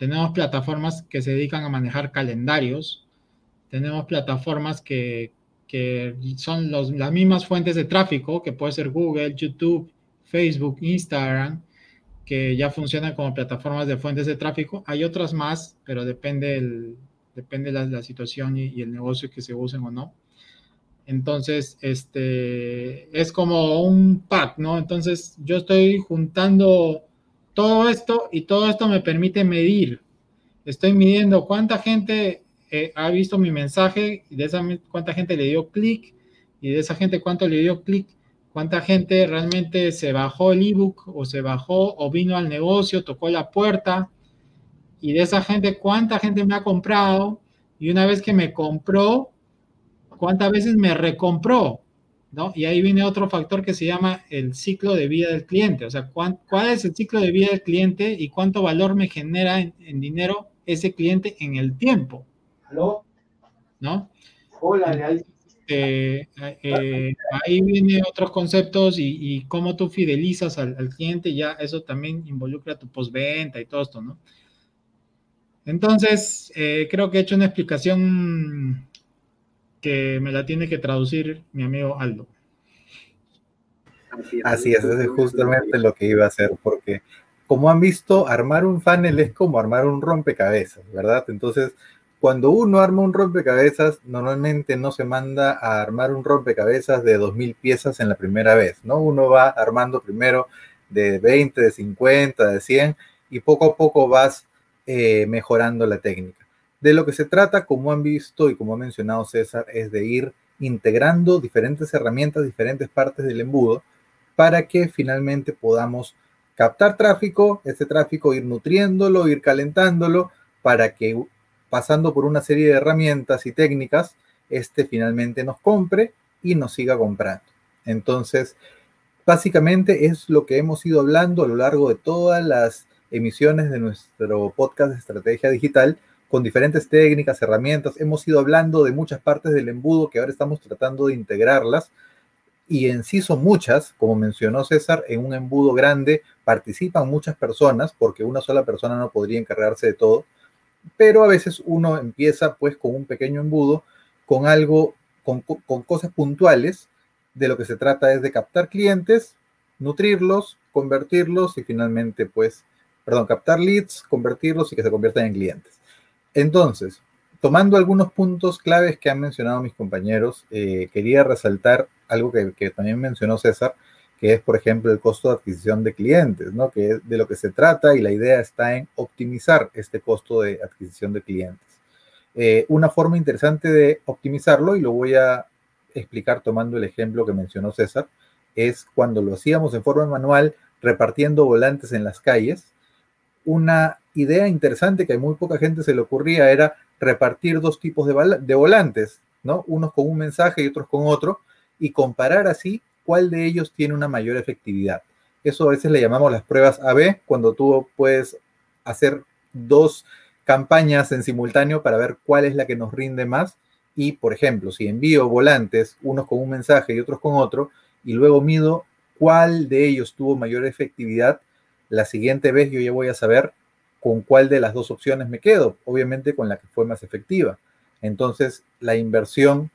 B: tenemos plataformas que se dedican a manejar calendarios. Tenemos plataformas que, son las mismas fuentes de tráfico, que puede ser Google, YouTube, Facebook, Instagram, que ya funcionan como plataformas de fuentes de tráfico. Hay otras más, pero depende, depende la, la situación y, el negocio que se usen o no. Entonces, este, es como un pack, ¿no? Entonces, yo estoy juntando todo esto y todo esto me permite medir. Estoy midiendo cuánta gente eh, ha visto mi mensaje y de esa cuánta gente le dio clic y de esa gente cuánto le dio clic, cuánta gente realmente se bajó el ebook o se bajó o vino al negocio, tocó la puerta y de esa gente cuánta gente me ha comprado y una vez que me compró, cuántas veces me recompró. ¿no? Y ahí viene otro factor que se llama el ciclo de vida del cliente, o sea, ¿cuál, es el ciclo de vida del cliente y cuánto valor me genera en, dinero ese cliente en el tiempo.
D: ¿Aló?
B: ¿No?
D: Hola,
B: eh, eh, ahí vienen otros conceptos y, cómo tú fidelizas al, cliente, ya eso también involucra tu postventa y todo esto, ¿no? Entonces, eh, creo que he hecho una explicación que me la tiene que traducir mi amigo Aldo.
C: Así es, es justamente lo que iba a hacer, porque como han visto, armar un funnel es como armar un rompecabezas, ¿verdad? Entonces, cuando uno arma un rompecabezas, normalmente no se manda a armar un rompecabezas de 2.000 piezas en la primera vez, ¿no? Uno va armando primero de 20, de 50, de 100 y poco a poco vas eh, mejorando la técnica. De lo que se trata, como han visto y como ha mencionado César, es de ir integrando diferentes herramientas, diferentes partes del embudo, para que finalmente podamos captar tráfico, ese tráfico ir nutriéndolo, ir calentándolo, para que pasando por una serie de herramientas y técnicas, este finalmente nos compre y nos siga comprando. Entonces, básicamente es lo que hemos ido hablando a lo largo de todas las emisiones de nuestro podcast de estrategia digital con diferentes técnicas, herramientas. Hemos ido hablando de muchas partes del embudo que ahora estamos tratando de integrarlas. Y en sí son muchas, como mencionó César, en un embudo grande participan muchas personas, porque una sola persona no podría encargarse de todo. Pero a veces uno empieza pues con un pequeño embudo, con algo, con, con cosas puntuales. De lo que se trata es de captar clientes, nutrirlos, convertirlos y finalmente pues, perdón, captar leads, convertirlos y que se conviertan en clientes. Entonces, tomando algunos puntos claves que han mencionado mis compañeros, eh, quería resaltar algo que, también mencionó César, que es, por ejemplo, el costo de adquisición de clientes, ¿no? Que es de lo que se trata y la idea está en optimizar este costo de adquisición de clientes. Eh, una forma interesante de optimizarlo, y lo voy a explicar tomando el ejemplo que mencionó César, es cuando lo hacíamos en forma manual, repartiendo volantes en las calles. Una idea interesante que a muy poca gente se le ocurría era repartir dos tipos de, volantes, ¿no? Unos con un mensaje y otros con otro, y comparar así cuál de ellos tiene una mayor efectividad. Eso a veces le llamamos las pruebas AB, cuando tú puedes hacer dos campañas en simultáneo para ver cuál es la que nos rinde más. Y, por ejemplo, si envío volantes, unos con un mensaje y otros con otro, y luego mido cuál de ellos tuvo mayor efectividad, la siguiente vez yo ya voy a saber con cuál de las dos opciones me quedo, obviamente con la que fue más efectiva. Entonces, la inversión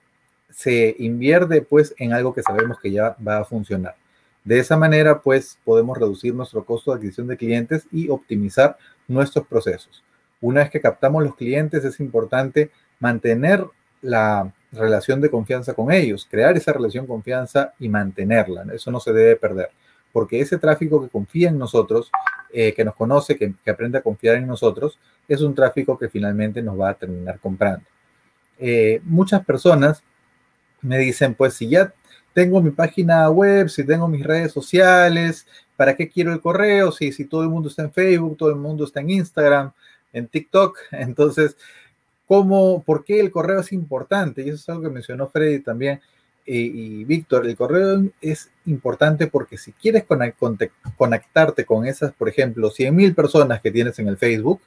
C: se invierte pues en algo que sabemos que ya va a funcionar. De esa manera, pues podemos reducir nuestro costo de adquisición de clientes y optimizar nuestros procesos. Una vez que captamos los clientes, es importante mantener la relación de confianza con ellos, crear esa relación confianza y mantenerla. Eso no se debe perder, porque ese tráfico que confía en nosotros, eh, que nos conoce, que, aprende a confiar en nosotros, es un tráfico que finalmente nos va a terminar comprando. Eh, muchas personas me dicen, pues si ya tengo mi página web, si tengo mis redes sociales, ¿para qué quiero el correo? Si, si todo el mundo está en Facebook, todo el mundo está en Instagram, en TikTok. Entonces, ¿cómo, por qué el correo es importante? Y eso es algo que mencionó Freddy también y, y Víctor. El correo es importante porque si quieres conectarte con esas, por ejemplo, 100.000 personas que tienes en el Facebook,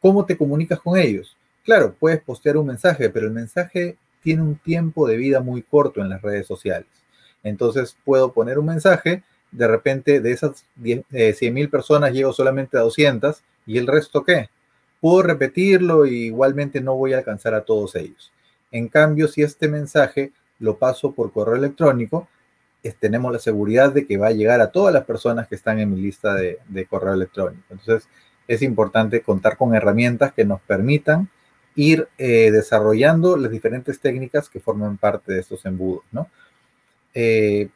C: ¿cómo te comunicas con ellos? Claro, puedes postear un mensaje, pero el mensaje tiene un tiempo de vida muy corto en las redes sociales. Entonces puedo poner un mensaje, de repente de esas 100 eh, personas llego solamente a 200 y el resto qué? Puedo repetirlo y igualmente no voy a alcanzar a todos ellos. En cambio, si este mensaje lo paso por correo electrónico, tenemos la seguridad de que va a llegar a todas las personas que están en mi lista de, correo electrónico. Entonces, es importante contar con herramientas que nos permitan ir eh, desarrollando las diferentes técnicas que forman parte de estos embudos, ¿no? Eh,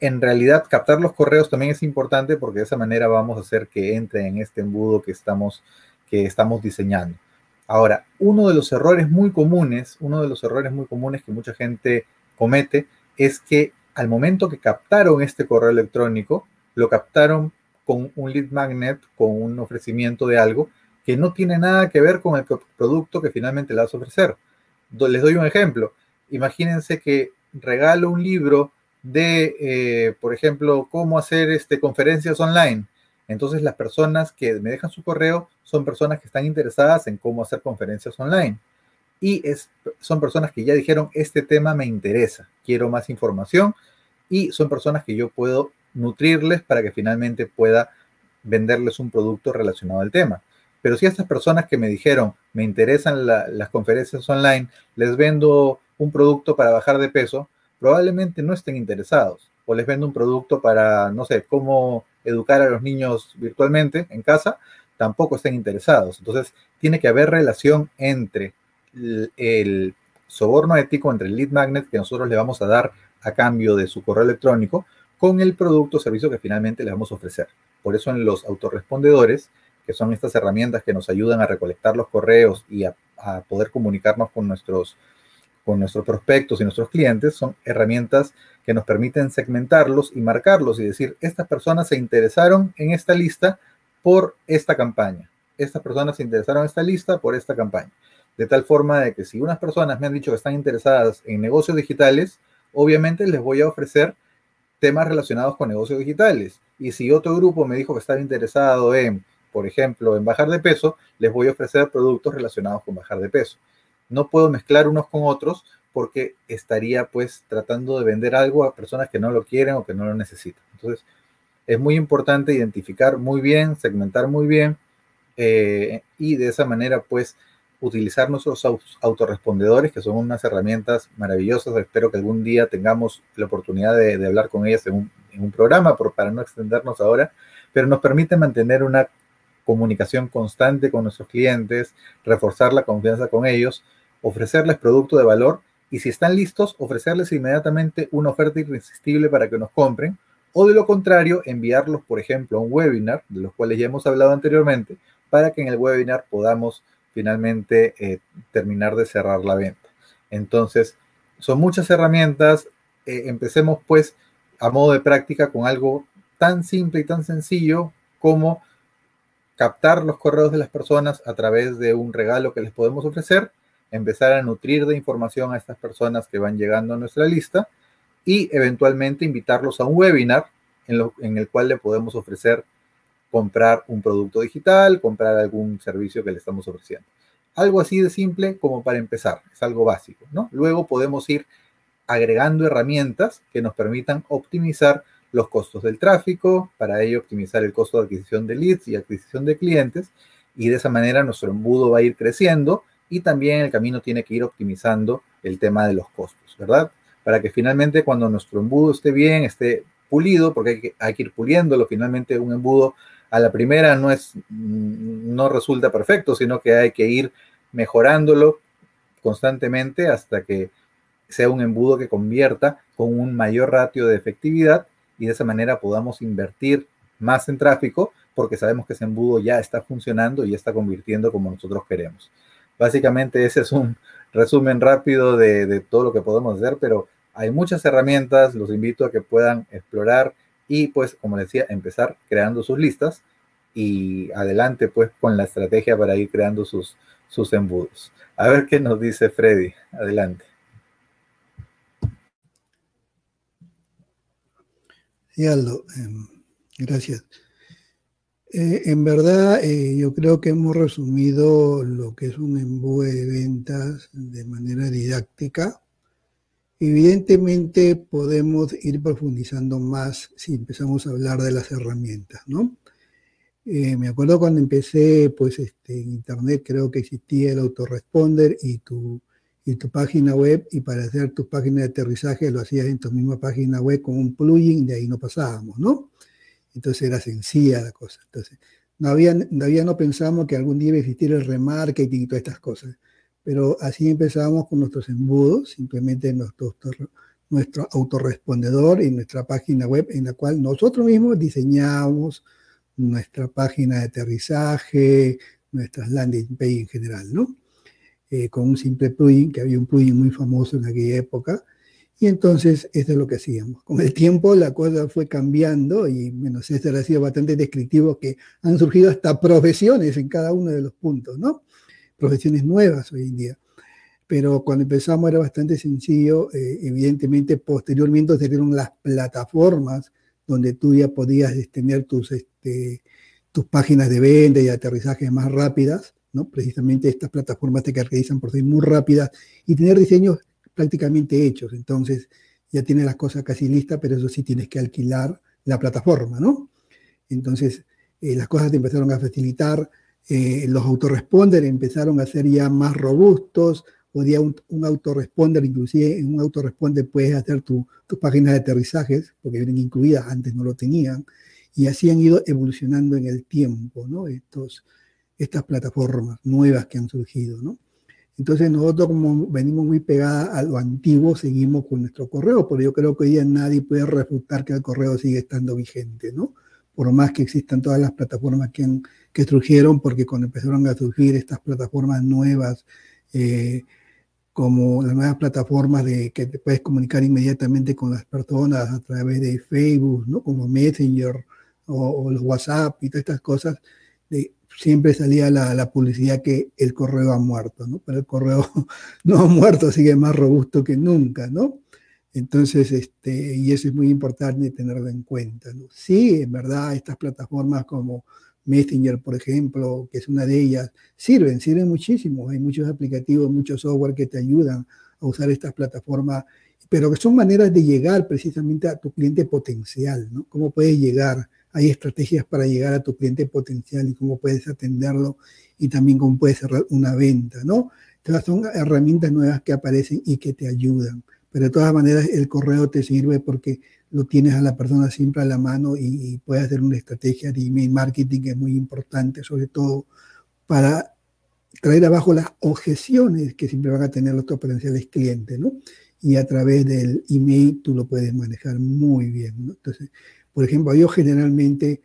C: en realidad captar los correos también es importante porque de esa manera vamos a hacer que entre en este embudo que estamos, que estamos diseñando. Ahora, uno de los errores muy comunes, uno de los errores muy comunes que mucha gente comete es que al momento que captaron este correo electrónico, lo captaron con un lead magnet, con un ofrecimiento de algo que no tiene nada que ver con el producto que finalmente le vas a ofrecer. Les doy un ejemplo. Imagínense que regalo un libro de, eh, por ejemplo, cómo hacer este, conferencias online. Entonces las personas que me dejan su correo son personas que están interesadas en cómo hacer conferencias online. Y es, son personas que ya dijeron, este tema me interesa, quiero más información. Y son personas que yo puedo nutrirles para que finalmente pueda venderles un producto relacionado al tema. Pero si estas personas que me dijeron, me interesan las conferencias online, les vendo un producto para bajar de peso, probablemente no estén interesados. O les vendo un producto para, no sé, cómo educar a los niños virtualmente en casa, tampoco estén interesados. Entonces, tiene que haber relación entre el, soborno ético, entre el lead magnet que nosotros le vamos a dar a cambio de su correo electrónico, con el producto o servicio que finalmente le vamos a ofrecer. Por eso en los autorrespondedores, que son estas herramientas que nos ayudan a recolectar los correos y a poder comunicarnos con nuestros con nuestros prospectos y nuestros clientes son herramientas que nos permiten segmentarlos y marcarlos y decir, estas personas se interesaron en esta lista por esta campaña. Estas personas se interesaron en esta lista por esta campaña. De tal forma de que si unas personas me han dicho que están interesadas en negocios digitales, obviamente les voy a ofrecer temas relacionados con negocios digitales. Y si otro grupo me dijo que estaba interesado en, por ejemplo, en bajar de peso, les voy a ofrecer productos relacionados con bajar de peso no puedo mezclar unos con otros porque estaría pues tratando de vender algo a personas que no lo quieren o que no lo necesitan. Entonces, es muy importante identificar muy bien, segmentar muy bien eh, y de esa manera pues utilizar nuestros autorrespondedores, que son unas herramientas maravillosas. Espero que algún día tengamos la oportunidad de, hablar con ellas en un, programa, por, para no extendernos ahora, pero nos permite mantener una comunicación constante con nuestros clientes, reforzar la confianza con ellos ofrecerles producto de valor y si están listos, ofrecerles inmediatamente una oferta irresistible para que nos compren o de lo contrario, enviarlos, por ejemplo, a un webinar, de los cuales ya hemos hablado anteriormente, para que en el webinar podamos finalmente eh, terminar de cerrar la venta. Entonces, son muchas herramientas. Eh, empecemos pues a modo de práctica con algo tan simple y tan sencillo como captar los correos de las personas a través de un regalo que les podemos ofrecer, empezar a nutrir de información a estas personas que van llegando a nuestra lista y eventualmente invitarlos a un webinar en, el cual le podemos ofrecer comprar un producto digital, comprar algún servicio que le estamos ofreciendo. Algo así de simple como para empezar, es algo básico, ¿no? Luego podemos ir agregando herramientas que nos permitan optimizar los costos del tráfico, para ello optimizar el costo de adquisición de leads y adquisición de clientes, y de esa manera nuestro embudo va a ir creciendo y también el camino tiene que ir optimizando el tema de los costos, ¿verdad? Para que finalmente cuando nuestro embudo esté bien, esté pulido, porque hay que, hay que ir puliéndolo, finalmente un embudo a la primera no es, no resulta perfecto, sino que hay que ir mejorándolo constantemente hasta que sea un embudo que convierta con un mayor ratio de efectividad y de esa manera podamos invertir más en tráfico porque sabemos que ese embudo ya está funcionando y ya está convirtiendo como nosotros queremos. Básicamente ese es un resumen rápido de, todo lo que podemos hacer, pero hay muchas herramientas, los invito a que puedan explorar y pues, como decía, empezar creando sus listas y adelante pues con la estrategia para ir creando sus, sus embudos. A ver qué nos dice Freddy. Adelante.
A: Sí, Aldo, em, gracias. Eh, en verdad, eh, yo creo que hemos resumido lo que es un embudo de ventas de manera didáctica. Evidentemente podemos ir profundizando más si empezamos a hablar de las herramientas, ¿no? Eh, me acuerdo cuando empecé, pues este, en internet creo que existía el autoresponder y tu y tu página web y para hacer tu página de aterrizaje lo hacías en tu misma página web con un plugin, de ahí no pasábamos, ¿no? Entonces era sencilla la cosa. Entonces, no había, todavía no pensamos que algún día iba a existir el remarketing y todas estas cosas. Pero así empezábamos con nuestros embudos, simplemente nuestro, nuestro autorrespondedor y nuestra página web en la cual nosotros mismos diseñamos nuestra página de aterrizaje, nuestras landing page en general, ¿no? Eh, con un simple plugin, que había un plugin muy famoso en aquella época, y entonces eso es lo que hacíamos. Con el tiempo la cosa fue cambiando y bueno, César ha sido bastante descriptivo que han surgido hasta profesiones en cada uno de los puntos, ¿no? Profesiones nuevas hoy en día. Pero cuando empezamos era bastante sencillo. Eh, evidentemente, posteriormente salieron las plataformas donde tú ya podías tener tus, este, tus páginas de venta y aterrizaje más rápidas. Precisamente estas plataformas te caracterizan por ser muy rápidas y tener diseños prácticamente hechos. Entonces ya tienes las cosas casi listas, pero eso sí tienes que alquilar la plataforma, ¿no? Entonces eh, las cosas te empezaron a facilitar, eh, los autoresponder empezaron a ser ya más robustos, o un, un autoresponder, inclusive en un autoresponder puedes hacer tus páginas de aterrizajes, porque vienen incluidas, antes no lo tenían, y así han ido evolucionando en el tiempo, ¿no? Estos, estas plataformas nuevas que han surgido. Entonces nosotros como venimos muy pegadas a lo antiguo, seguimos con nuestro correo, pero yo creo que hoy día nadie puede refutar que el correo sigue estando vigente. Por más que existan todas las plataformas que, que surgieron, porque cuando empezaron a surgir estas plataformas nuevas, eh, como las nuevas plataformas de que te puedes comunicar inmediatamente con las personas a través de Facebook, ¿no? Como Messenger o, los WhatsApp y todas estas cosas, siempre salía la, publicidad que el correo ha muerto, ¿no? Pero el correo no ha muerto, sigue más robusto que nunca, ¿no? Entonces, este, y eso es muy importante tenerlo en cuenta. Sí, en verdad, estas plataformas como Messenger, por ejemplo, que es una de ellas, sirven, sirven muchísimo. Hay muchos aplicativos, muchos software que te ayudan a usar estas plataformas, pero que son maneras de llegar precisamente a tu cliente potencial, ¿no? ¿Cómo puedes llegar? hay estrategias para llegar a tu cliente potencial y cómo puedes atenderlo y también cómo puedes cerrar una venta, ¿no? Entonces son herramientas nuevas que aparecen y que te ayudan. Pero de todas maneras el correo te sirve porque lo tienes a la persona siempre a la mano y, puedes hacer una estrategia de email marketing que es muy importante, sobre todo para traer abajo las objeciones que siempre van a tener los potenciales clientes, ¿no? Y a través del email tú lo puedes manejar muy bien. Entonces, por ejemplo, yo generalmente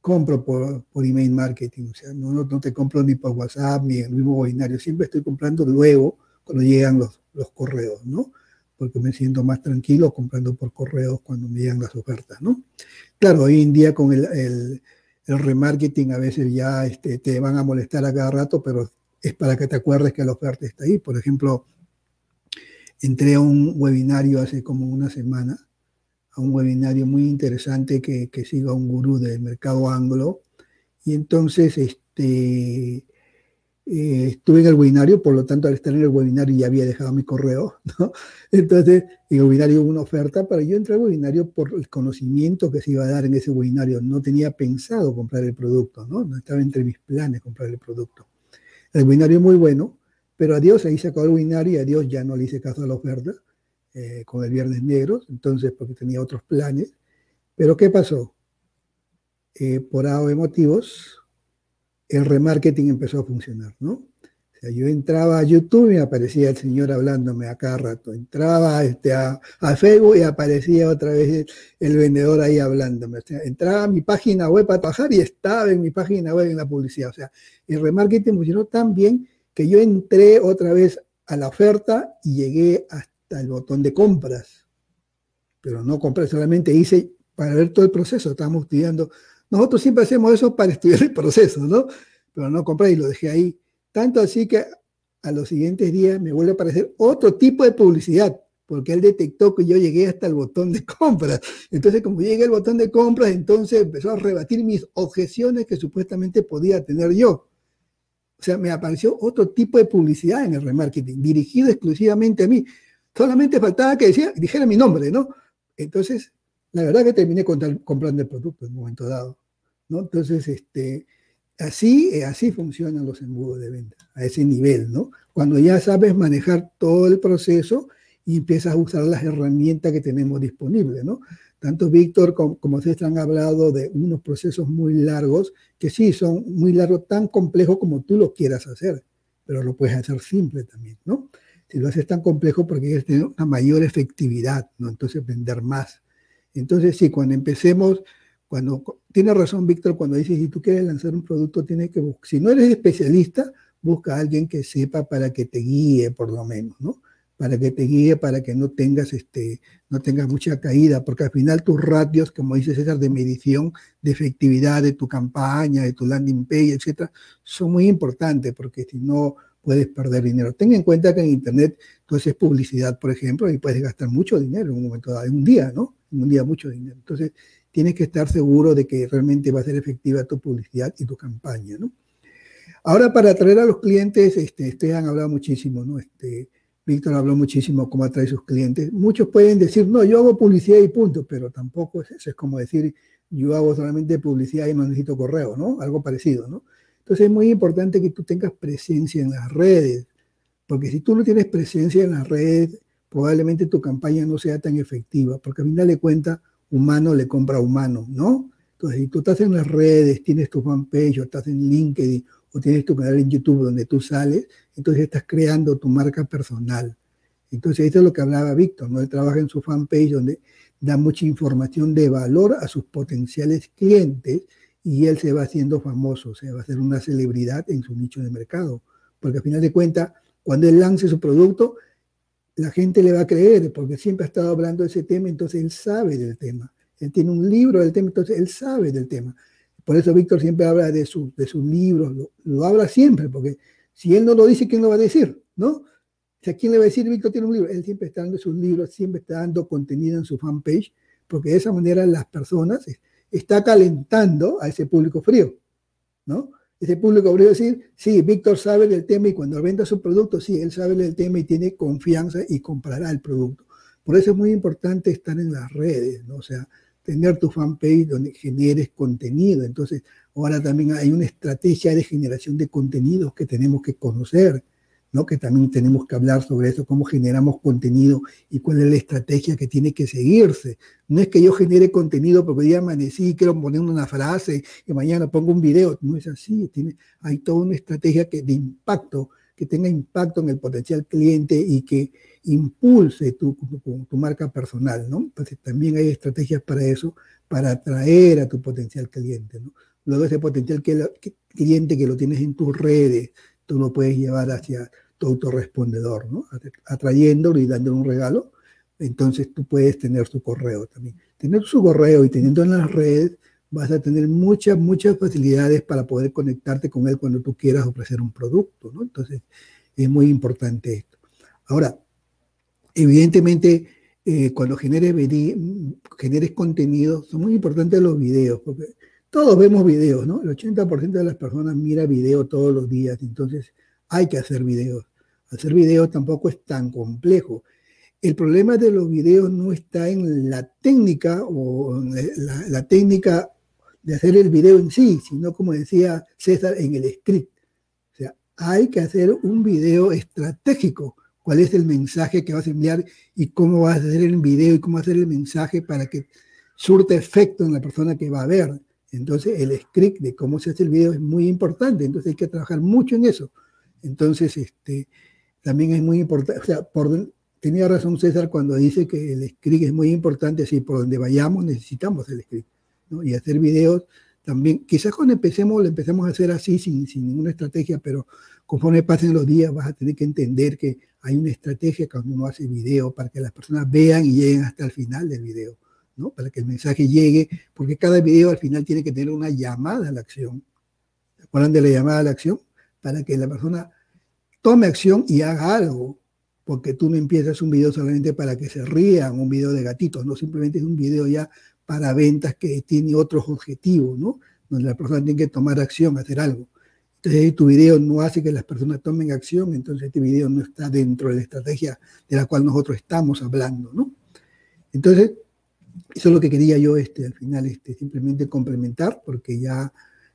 A: compro por, por email marketing, o sea, no, no, te compro ni por WhatsApp ni en el mismo binario, siempre estoy comprando luego cuando llegan los, los correos, ¿no? Porque me siento más tranquilo comprando por correos cuando me llegan las ofertas, ¿no? Claro, hoy en día con el, el, el remarketing a veces ya este, te van a molestar a cada rato, pero es para que te acuerdes que la oferta está ahí. Por ejemplo, entré a un webinario hace como una semana, a un webinario muy interesante que, que siga un gurú del mercado anglo, y entonces este, eh, estuve en el webinario, por lo tanto al estar en el webinario ya había dejado mi correo, ¿no? Entonces en el webinario hubo una oferta, pero yo entré al webinario por el conocimiento que se iba a dar en ese webinario. No tenía pensado comprar el producto, ¿no? No estaba entre mis planes comprar el producto. El webinario muy bueno, pero adiós, ahí se acabó el webinario y adiós ya no le hice caso a la oferta eh, con el Viernes Negro, entonces porque tenía otros planes. Pero ¿qué pasó? Eh, por A de motivos, el remarketing empezó a funcionar, ¿no? O sea, yo entraba a YouTube y aparecía el señor hablándome a cada rato. Entraba este, a, Facebook y aparecía otra vez el, vendedor ahí hablándome. O entraba a mi página web a trabajar y estaba en mi página web en la publicidad. O sea, el remarketing funcionó tan bien que yo entré otra vez a la oferta y llegué hasta el botón de compras. Pero no compré, solamente hice para ver todo el proceso. Estábamos estudiando nosotros siempre hacemos eso para estudiar el proceso, ¿no? Pero no compré y lo dejé ahí. Tanto así que a los siguientes días me vuelve a aparecer otro tipo de publicidad, porque él detectó que yo llegué hasta el botón de compras. Entonces, como llegué al botón de compras, entonces empezó a rebatir mis objeciones que supuestamente podía tener yo. O sea, me apareció otro tipo de publicidad en el remarketing, dirigido exclusivamente a mí. Solamente faltaba que decía, dijera mi nombre, ¿no? Entonces, la verdad que terminé comprando el producto en un momento dado. ¿no? Entonces, este, así, eh, así funcionan los embudos de venta, a ese nivel, ¿no? Cuando ya sabes manejar todo el proceso y empiezas a usar las herramientas que tenemos disponibles, ¿no? Tanto Víctor como, como ustedes han hablado de unos procesos muy largos, que sí, son muy largos, tan complejos como tú lo quieras hacer, pero lo puedes hacer simple también, ¿no? Si lo haces tan complejo porque quieres tener una mayor efectividad, ¿no? Entonces vender más. Entonces, sí, cuando empecemos, cuando tiene razón Víctor cuando dice, si tú quieres lanzar un producto, tienes que buscar, si no eres especialista, busca a alguien que sepa para que te guíe, por lo menos, ¿no? Para que te guíe, para que no tengas, este, no tengas mucha caída, porque al final tus ratios, como dice César, de medición, de efectividad de tu campaña, de tu landing page, etcétera, son muy importantes, porque si no, puedes perder dinero. Ten en cuenta que en Internet tú haces publicidad, por ejemplo, y puedes gastar mucho dinero en un momento dado, en un día, ¿no? En un día mucho dinero. Entonces, tienes que estar seguro de que realmente va a ser efectiva tu publicidad y tu campaña, ¿no? Ahora, para atraer a los clientes, este, ustedes han hablado muchísimo, ¿no? Este, Víctor habló muchísimo cómo atraer a sus clientes. Muchos pueden decir, no, yo hago publicidad y punto, pero tampoco es eso. Es como decir, yo hago solamente publicidad y no necesito correo, ¿no? Algo parecido, ¿no? Entonces es muy importante que tú tengas presencia en las redes, porque si tú no tienes presencia en las redes, probablemente tu campaña no sea tan efectiva, porque al final de cuentas, humano le compra humano, ¿no? Entonces, si tú estás en las redes, tienes tu fanpage o estás en LinkedIn o tienes tu canal en YouTube donde tú sales, entonces estás creando tu marca personal. Entonces, esto es lo que hablaba Víctor, ¿no? Él trabaja en su fanpage donde da mucha información de valor a sus potenciales clientes y él se va haciendo famoso, se va a hacer una celebridad en su nicho de mercado. Porque al final de cuentas, cuando él lance su producto, la gente le va a creer, porque siempre ha estado hablando de ese tema, entonces él sabe del tema. Él tiene un libro del tema, entonces él sabe del tema. Por eso Víctor siempre habla de, su, de sus libros, lo, habla siempre, porque si él no lo dice, ¿quién lo va a decir? ¿No? O sea, ¿quién le va a decir, Víctor tiene un libro? Él siempre está dando sus libros, siempre está dando contenido en su fanpage, porque de esa manera las personas está calentando a ese público frío, ¿no? Ese público frío decir, sí, Víctor sabe del tema y cuando venda su producto, sí, él sabe del tema y tiene confianza y comprará el producto. Por eso es muy importante estar en las redes, ¿no? O sea, tener tu fanpage donde generes contenido. Entonces, ahora también hay una estrategia de generación de contenidos que tenemos que conocer que también tenemos que hablar sobre eso, cómo generamos contenido y cuál es la estrategia que tiene que seguirse. No es que yo genere contenido porque hoy día amanecí y quiero poner una frase y mañana pongo un video, no es así, tiene, hay toda una estrategia que, de impacto, que tenga impacto en el potencial cliente y que impulse tu, tu, marca personal, ¿no? Entonces también hay estrategias para eso, para atraer a tu potencial cliente. Luego ese potencial cliente que lo tienes en tus redes, tú lo puedes llevar hacia tu autorrespondedor, ¿no? atrayéndolo y dándole un regalo. entonces tú puedes tener su correo también. Tener su correo y teniendo en las redes, vas a tener muchas, muchas facilidades para poder conectarte con él cuando tú quieras ofrecer un producto, ¿no? Entonces, es muy importante esto. Ahora, evidentemente, eh, cuando generes, generes contenido, son muy importantes los videos, porque todos vemos videos, ¿no? El 80% de las personas mira video todos los días, entonces hay que hacer videos. Hacer videos tampoco es tan complejo. El problema de los videos no está en la técnica o la, la técnica de hacer el video en sí, sino como decía César, en el script. O sea, hay que hacer un video estratégico. ¿Cuál es el mensaje que vas a enviar y cómo vas a hacer el video y cómo hacer el mensaje para que surte efecto en la persona que va a ver? Entonces, el script de cómo se hace el video es muy importante. Entonces, hay que trabajar mucho en eso. Entonces, este, también es muy importante. O sea, por, tenía razón César cuando dice que el script es muy importante. Sí, por donde vayamos necesitamos el script y hacer videos también. Quizás cuando empecemos, lo empecemos a hacer así, sin, sin ninguna estrategia, pero conforme pasen los días vas a tener que entender que hay una estrategia cuando uno hace video para que las personas vean y lleguen hasta el final del video, ¿no? Para que el mensaje llegue, porque cada video al final tiene que tener una llamada a la acción. ¿Se acuerdan de la llamada a la acción? Para que la persona tome acción y haga algo, porque tú no empiezas un video solamente para que se rían, un video de gatitos, no simplemente es un video ya para ventas que tiene otros objetivos, ¿no? Donde la persona tiene que tomar acción, hacer algo. Entonces, tu video no hace que las personas tomen acción, entonces este video no está dentro de la estrategia de la cual nosotros estamos hablando, ¿no? Entonces, eso es lo que quería yo este, al final este, simplemente complementar, porque ya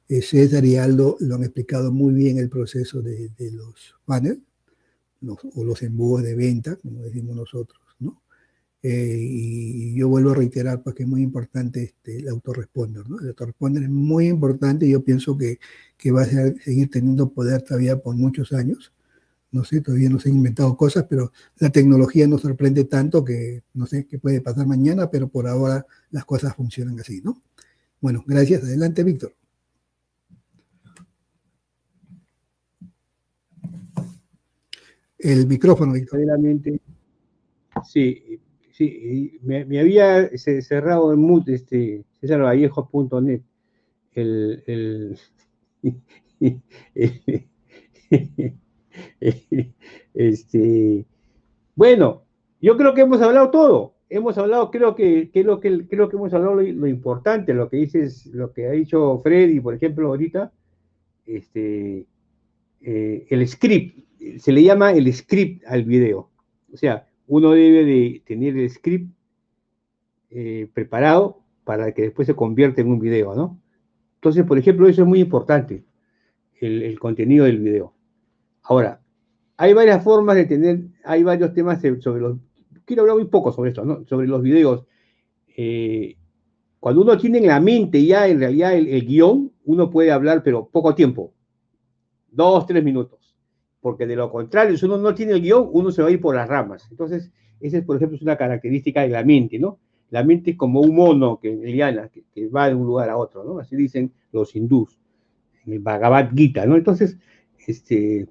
A: eh, César y Aldo lo han explicado muy bien el proceso de, los banners o los embudos de venta, como decimos nosotros. Eh, y yo vuelvo a reiterar porque es muy importante este, el autoresponder. ¿no? El autoresponder es muy importante y yo pienso que, que va a seguir teniendo poder todavía por muchos años. No sé, todavía no se han inventado cosas, pero la tecnología nos sorprende tanto que no sé qué puede pasar mañana, pero por ahora las cosas funcionan así, ¿no? Bueno, gracias. Adelante, Víctor. El micrófono, Víctor.
D: Sí, Sí, me, había cerrado en mut, este, cesarvallejo.net, el, el, este, bueno, yo creo que hemos hablado todo. Hemos hablado, creo que, lo que creo que hemos hablado lo, importante, lo que dices, lo que ha dicho Freddy, por ejemplo, ahorita, este, eh, el script, se le llama el script al video. O sea, uno debe de tener el script eh, preparado para que después se convierta en un video, ¿no? Entonces, por ejemplo, eso es muy importante, el, contenido del video. Ahora, hay varias formas de tener, hay varios temas sobre los, quiero hablar muy poco sobre esto, ¿no? Sobre los videos. Eh, cuando uno tiene en la mente ya en realidad el, el guion, uno puede hablar, pero poco tiempo, dos, tres minutos porque de lo contrario, si uno no tiene el guion, uno se va a ir por las ramas. Entonces, esa, es, por ejemplo, es una característica de la mente, ¿no? La mente es como un mono que, que, que va de un lugar a otro, ¿no? Así dicen los hindús, en el Bhagavad Gita, ¿no? Entonces, este,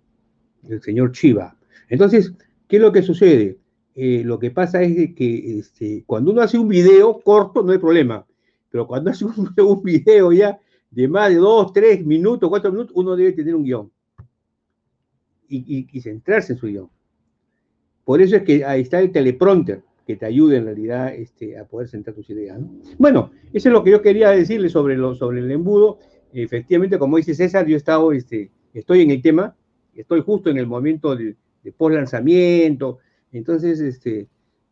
D: el señor Shiva. Entonces, ¿qué es lo que sucede? Eh, lo que pasa es que este, cuando uno hace un video corto, no hay problema, pero cuando hace un, video ya de más de dos, tres minutos, cuatro minutos, uno debe tener un guion y, centrarse en su idioma. Por eso es que ahí está el teleprompter, que te ayuda en realidad este, a poder centrar tus ideas. Bueno, eso es lo que yo quería decirle sobre, sobre el embudo. Efectivamente, como dice César, yo he estado, este, estoy en el tema, estoy justo en el momento de, de post lanzamiento, entonces, este,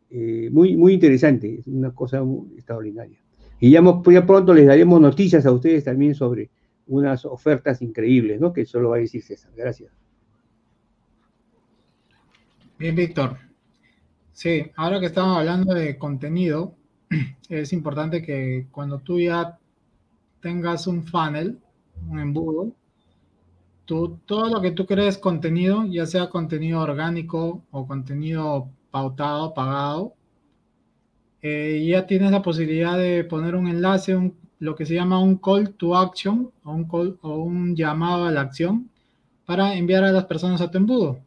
D: eh, muy, muy interesante, es una cosa muy extraordinaria. Y ya, ya, pronto les daremos noticias a ustedes también sobre unas ofertas increíbles, ¿no? Que solo va a decir César. Gracias.
B: Bien, Víctor. Sí, ahora que estamos hablando de contenido, es importante que cuando tú ya tengas un funnel, un embudo, todo lo que tú crees contenido, ya sea contenido orgánico o contenido pautado, pagado, eh, ya tienes la posibilidad de poner un enlace, un, lo que se llama un call to action o un, call, o un llamado a la acción para enviar a las personas a tu embudo.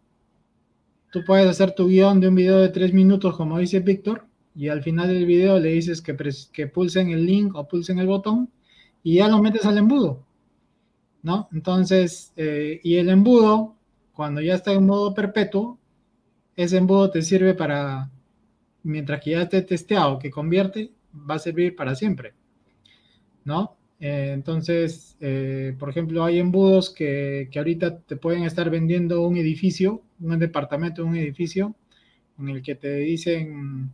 B: tú puedes hacer tu guion de un video de tres minutos, como dice Víctor, y al final del video le dices que, que pulsen el link o pulsen el botón y ya lo metes al embudo, ¿no? Entonces, eh, y el embudo, cuando ya está en modo perpetuo, ese embudo te sirve para, mientras que ya esté testeado, que convierte, va a servir para siempre, ¿no? Eh, entonces, eh, por ejemplo, hay embudos que, que, ahorita te pueden estar vendiendo un edificio, un departamento, un edificio, en el que te dicen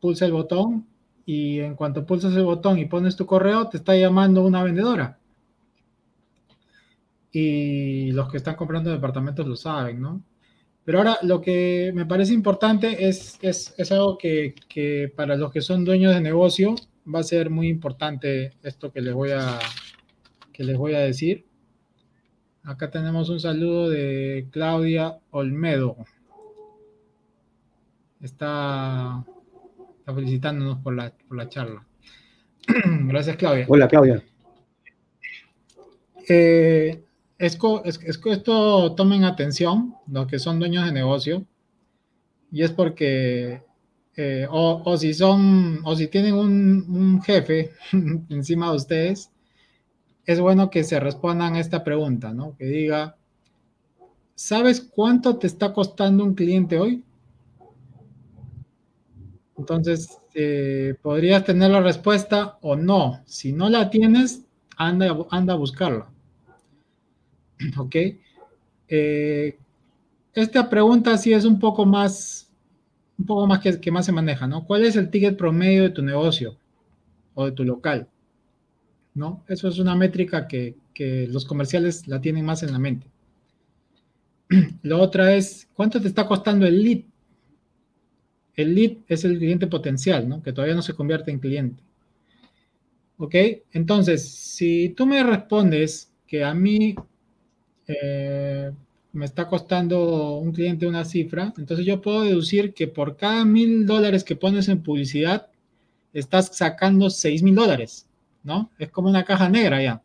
B: pulsa el botón y en cuanto pulsas el botón y pones tu correo, te está llamando una vendedora. Y los que están comprando departamentos lo saben, ¿no? Pero ahora lo que me parece importante es, es, es algo que, que, para los que son dueños de negocio va a ser muy importante esto que les voy a, que les voy a decir. Acá tenemos un saludo de Claudia Olmedo. Está, está felicitándonos por la, por la charla. Gracias, Claudia.
D: Hola, Claudia.
B: Eh, es, es, que esto tomen atención, los que son dueños de negocio, y es porque, eh, o, si son, o si tienen un, un jefe encima de ustedes, es bueno que se respondan a esta pregunta, ¿no? Que diga, ¿sabes cuánto te está costando un cliente hoy? Entonces, eh, podrías tener la respuesta o no. Si no la tienes, anda, anda a buscarla. ¿Ok? Eh, esta pregunta sí es un poco más, un poco más que, más se maneja, ¿no? ¿Cuál es el ticket promedio de tu negocio o de tu local? ¿No? Eso es una métrica que, que los comerciales la tienen más en la mente. La otra es, ¿cuánto te está costando el lead? El lead es el cliente potencial, ¿no? Que todavía no se convierte en cliente. ¿Ok? Entonces, si tú me respondes que a mí eh, me está costando un cliente una cifra, entonces yo puedo deducir que por cada mil dólares que pones en publicidad, estás sacando seis mil dólares, ¿no? Es como una caja negra ya.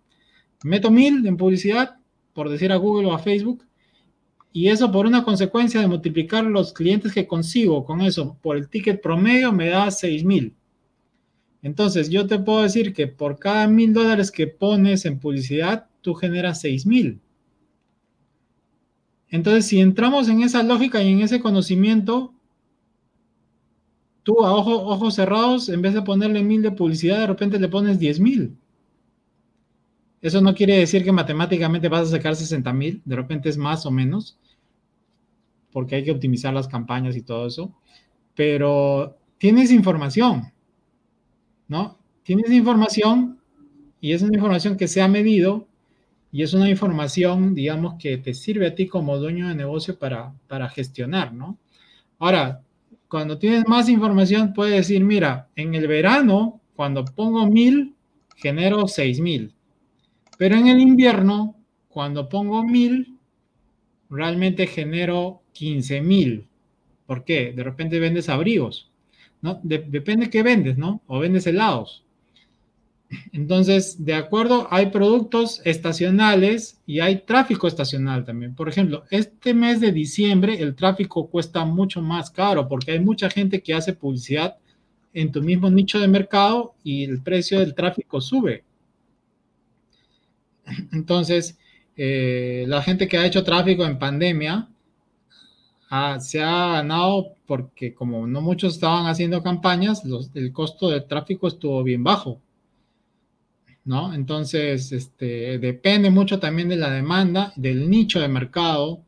B: Meto mil en publicidad, por decir a Google o a Facebook, y eso por una consecuencia de multiplicar los clientes que consigo con eso por el ticket promedio me da seis mil. Entonces yo te puedo decir que por cada mil dólares que pones en publicidad, tú generas seis mil. Entonces, si entramos en esa lógica y en ese conocimiento, tú a ojos cerrados, en vez de ponerle mil de publicidad, de repente le pones diez mil. Eso no quiere decir que matemáticamente vas a sacar 60 mil, de repente es más o menos, porque hay que optimizar las campañas y todo eso, pero tienes información, ¿no? Tienes información y es una información que se ha medido y es una información, digamos, que te sirve a ti como dueño de negocio para, para gestionar, ¿no? Ahora, cuando tienes más información, puedes decir, mira, en el verano, cuando pongo mil, genero seis mil. Pero en el invierno, cuando pongo mil, realmente genero 15 mil. ¿Por qué? De repente vendes abrigos, ¿no? depende qué vendes, ¿no? O vendes helados. Entonces, de acuerdo, hay productos estacionales y hay tráfico estacional también. Por ejemplo, este mes de diciembre el tráfico cuesta mucho más caro porque hay mucha gente que hace publicidad en tu mismo nicho de mercado y el precio del tráfico sube. Entonces, eh, la gente que ha hecho tráfico en pandemia se ha ganado porque como no muchos estaban haciendo campañas, el costo del tráfico estuvo bien bajo. ¿No? Entonces, este, depende mucho también de la demanda, del nicho de mercado,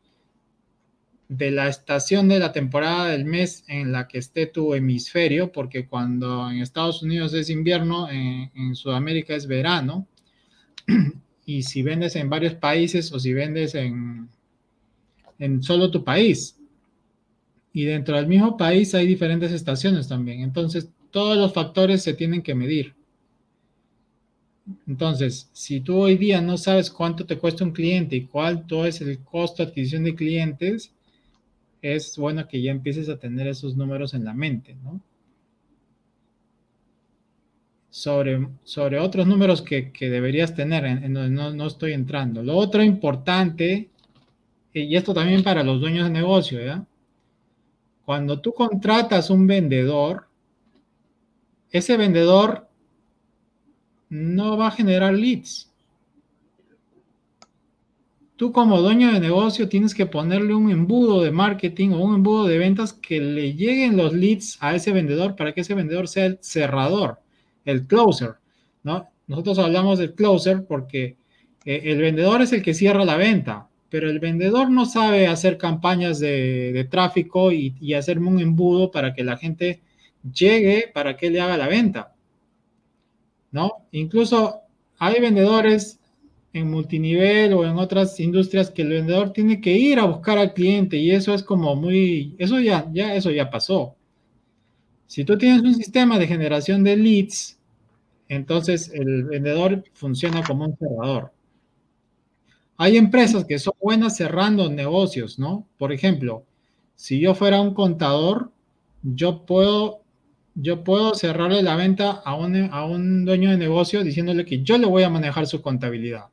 B: de la estación de la temporada del mes en la que esté tu hemisferio, porque cuando en Estados Unidos es invierno, en, Sudamérica es verano, y si vendes en varios países o si vendes en, en solo tu país. Y dentro del mismo país hay diferentes estaciones también. Entonces, todos los factores se tienen que medir. Entonces, si tú hoy día no sabes cuánto te cuesta un cliente y cuánto es el costo de adquisición de clientes, es bueno que ya empieces a tener esos números en la mente, ¿no? Sobre, sobre otros números que, deberías tener, en, donde no, no, estoy entrando. Lo otro importante, y esto también para los dueños de negocio, ¿ya? cuando tú contratas un vendedor, ese vendedor no va a generar leads. Tú como dueño de negocio tienes que ponerle un embudo de marketing o un embudo de ventas que le lleguen los leads a ese vendedor para que ese vendedor sea el cerrador, el closer, ¿no? Nosotros hablamos del closer porque eh, el vendedor es el que cierra la venta, pero el vendedor no sabe hacer campañas de, tráfico y, y hacerme un embudo para que la gente llegue para que le haga la venta. ¿No? Incluso hay vendedores en multinivel o en otras industrias que el vendedor tiene que ir a buscar al cliente y eso es como muy, eso ya, ya, eso ya pasó. Si tú tienes un sistema de generación de leads, entonces el vendedor funciona como un cerrador. Hay empresas que son buenas cerrando negocios, ¿no? Por ejemplo, si yo fuera un contador, yo puedo, yo puedo cerrarle la venta a un, a un dueño de negocio diciéndole que yo le voy a manejar su contabilidad.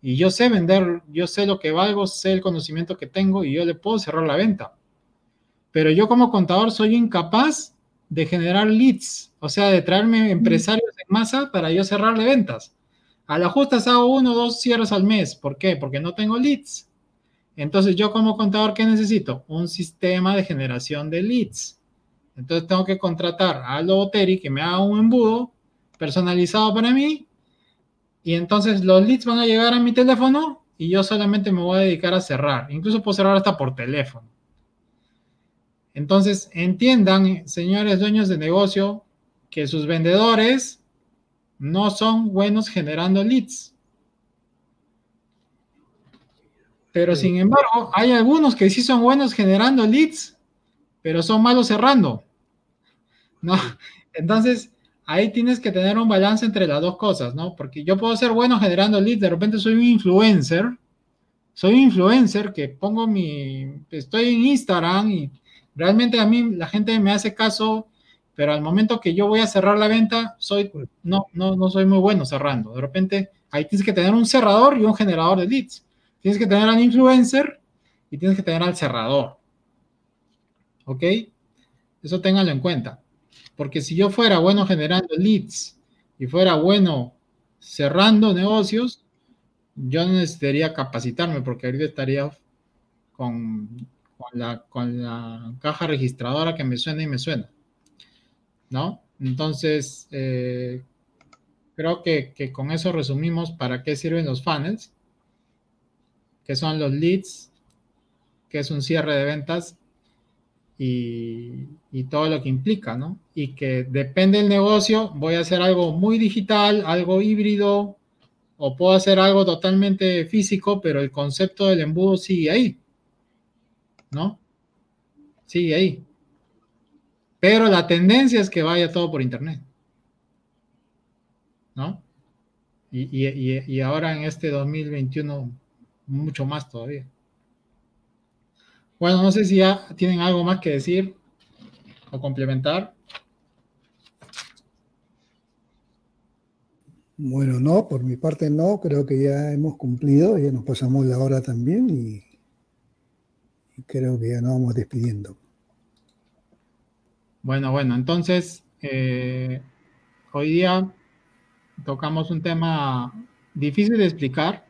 B: Y yo sé vender, yo sé lo que valgo, sé el conocimiento que tengo y yo le puedo cerrar la venta. Pero yo como contador soy incapaz de generar leads, o sea, de traerme empresarios en masa para yo cerrarle ventas. A la justa hago uno o dos cierres al mes. ¿Por qué? Porque no tengo leads. Entonces yo como contador, ¿qué necesito? Un sistema de generación de leads. Entonces tengo que contratar a Aldo Boteri que me haga un embudo personalizado para mí. Y entonces los leads van a llegar a mi teléfono y yo solamente me voy a dedicar a cerrar. Incluso puedo cerrar hasta por teléfono. Entonces entiendan, señores dueños de negocio, que sus vendedores no son buenos generando leads. Pero sin embargo, hay algunos que sí son buenos generando leads, pero son malos cerrando. ¿No? Entonces, ahí tienes que tener un balance entre las dos cosas, ¿no? Porque yo puedo ser bueno generando leads, de repente soy un influencer, soy un influencer que pongo mi, estoy en Instagram y realmente a mí la gente me hace caso pero al momento que yo voy a cerrar la venta, soy, no, no, no soy muy bueno cerrando. De repente, ahí tienes que tener un cerrador y un generador de leads. Tienes que tener al influencer y tienes que tener al cerrador. ¿Ok? Eso ténganlo en cuenta. Porque si yo fuera bueno generando leads y fuera bueno cerrando negocios, yo no necesitaría capacitarme porque ahorita estaría con, la, caja registradora que me suena y me suena. ¿no? Entonces, eh, creo que, con eso resumimos para qué sirven los funnels, que son los leads, que es un cierre de ventas y, y, todo lo que implica, ¿no? Y que depende del negocio, voy a hacer algo muy digital, algo híbrido, o puedo hacer algo totalmente físico, pero el concepto del embudo sigue ahí, ¿no? Sigue ahí. Pero la tendencia es que vaya todo por Internet. ¿No? Y, ahora en este 2021, mucho más todavía. Bueno, no sé si ya tienen algo más que decir o complementar.
A: Bueno, no, por mi parte no, creo que ya hemos cumplido, ya nos pasamos la hora también y creo que ya nos vamos despidiendo.
B: Bueno, bueno, entonces eh, hoy día tocamos un tema difícil de explicar,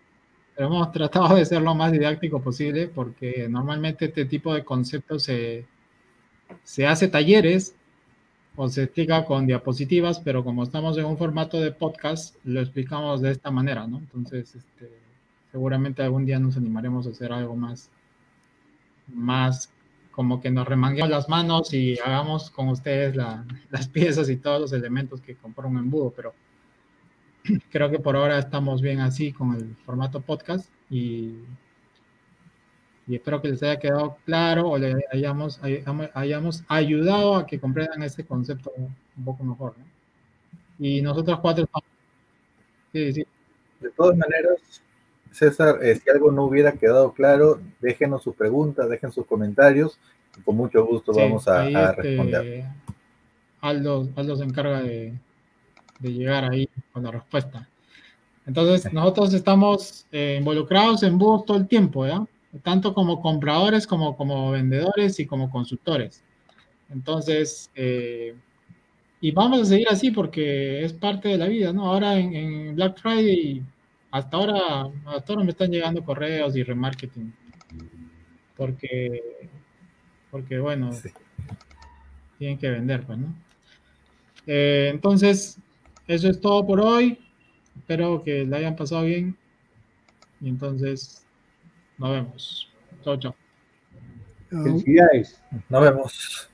B: pero hemos tratado de ser lo más didáctico posible porque normalmente este tipo de conceptos se, hace talleres o se explica con diapositivas, pero como estamos en un formato de podcast, lo explicamos de esta manera, ¿no? Entonces, este, seguramente algún día nos animaremos a hacer algo más, más como que nos remanguemos las manos y hagamos con ustedes las piezas y todos los elementos que compró un embudo, pero creo que por ahora estamos bien así con el formato podcast y, y espero que les haya quedado claro o le hayamos, hayamos ayudado a que comprendan este concepto un poco mejor. Y nosotros cuatro
C: De todas maneras, César, eh, si algo no hubiera quedado claro, déjenos sus preguntas, dejen sus comentarios, y con mucho gusto vamos a, este, responder.
B: Aldo, Aldo, se encarga de, llegar ahí con la respuesta. Entonces, nosotros estamos eh, involucrados en vos todo el tiempo, ¿ya? tanto como compradores como como vendedores y como consultores. Entonces, eh, y vamos a seguir así porque es parte de la vida, ¿no? Ahora en, Black Friday, hasta ahora, hasta ahora me están llegando correos y remarketing. Porque, porque bueno, tienen que vender, pues, ¿no? Eh, entonces, eso es todo por hoy. Espero que la hayan pasado bien. Y entonces, nos vemos. Chao, chao.
D: Felicidades.
C: Nos vemos.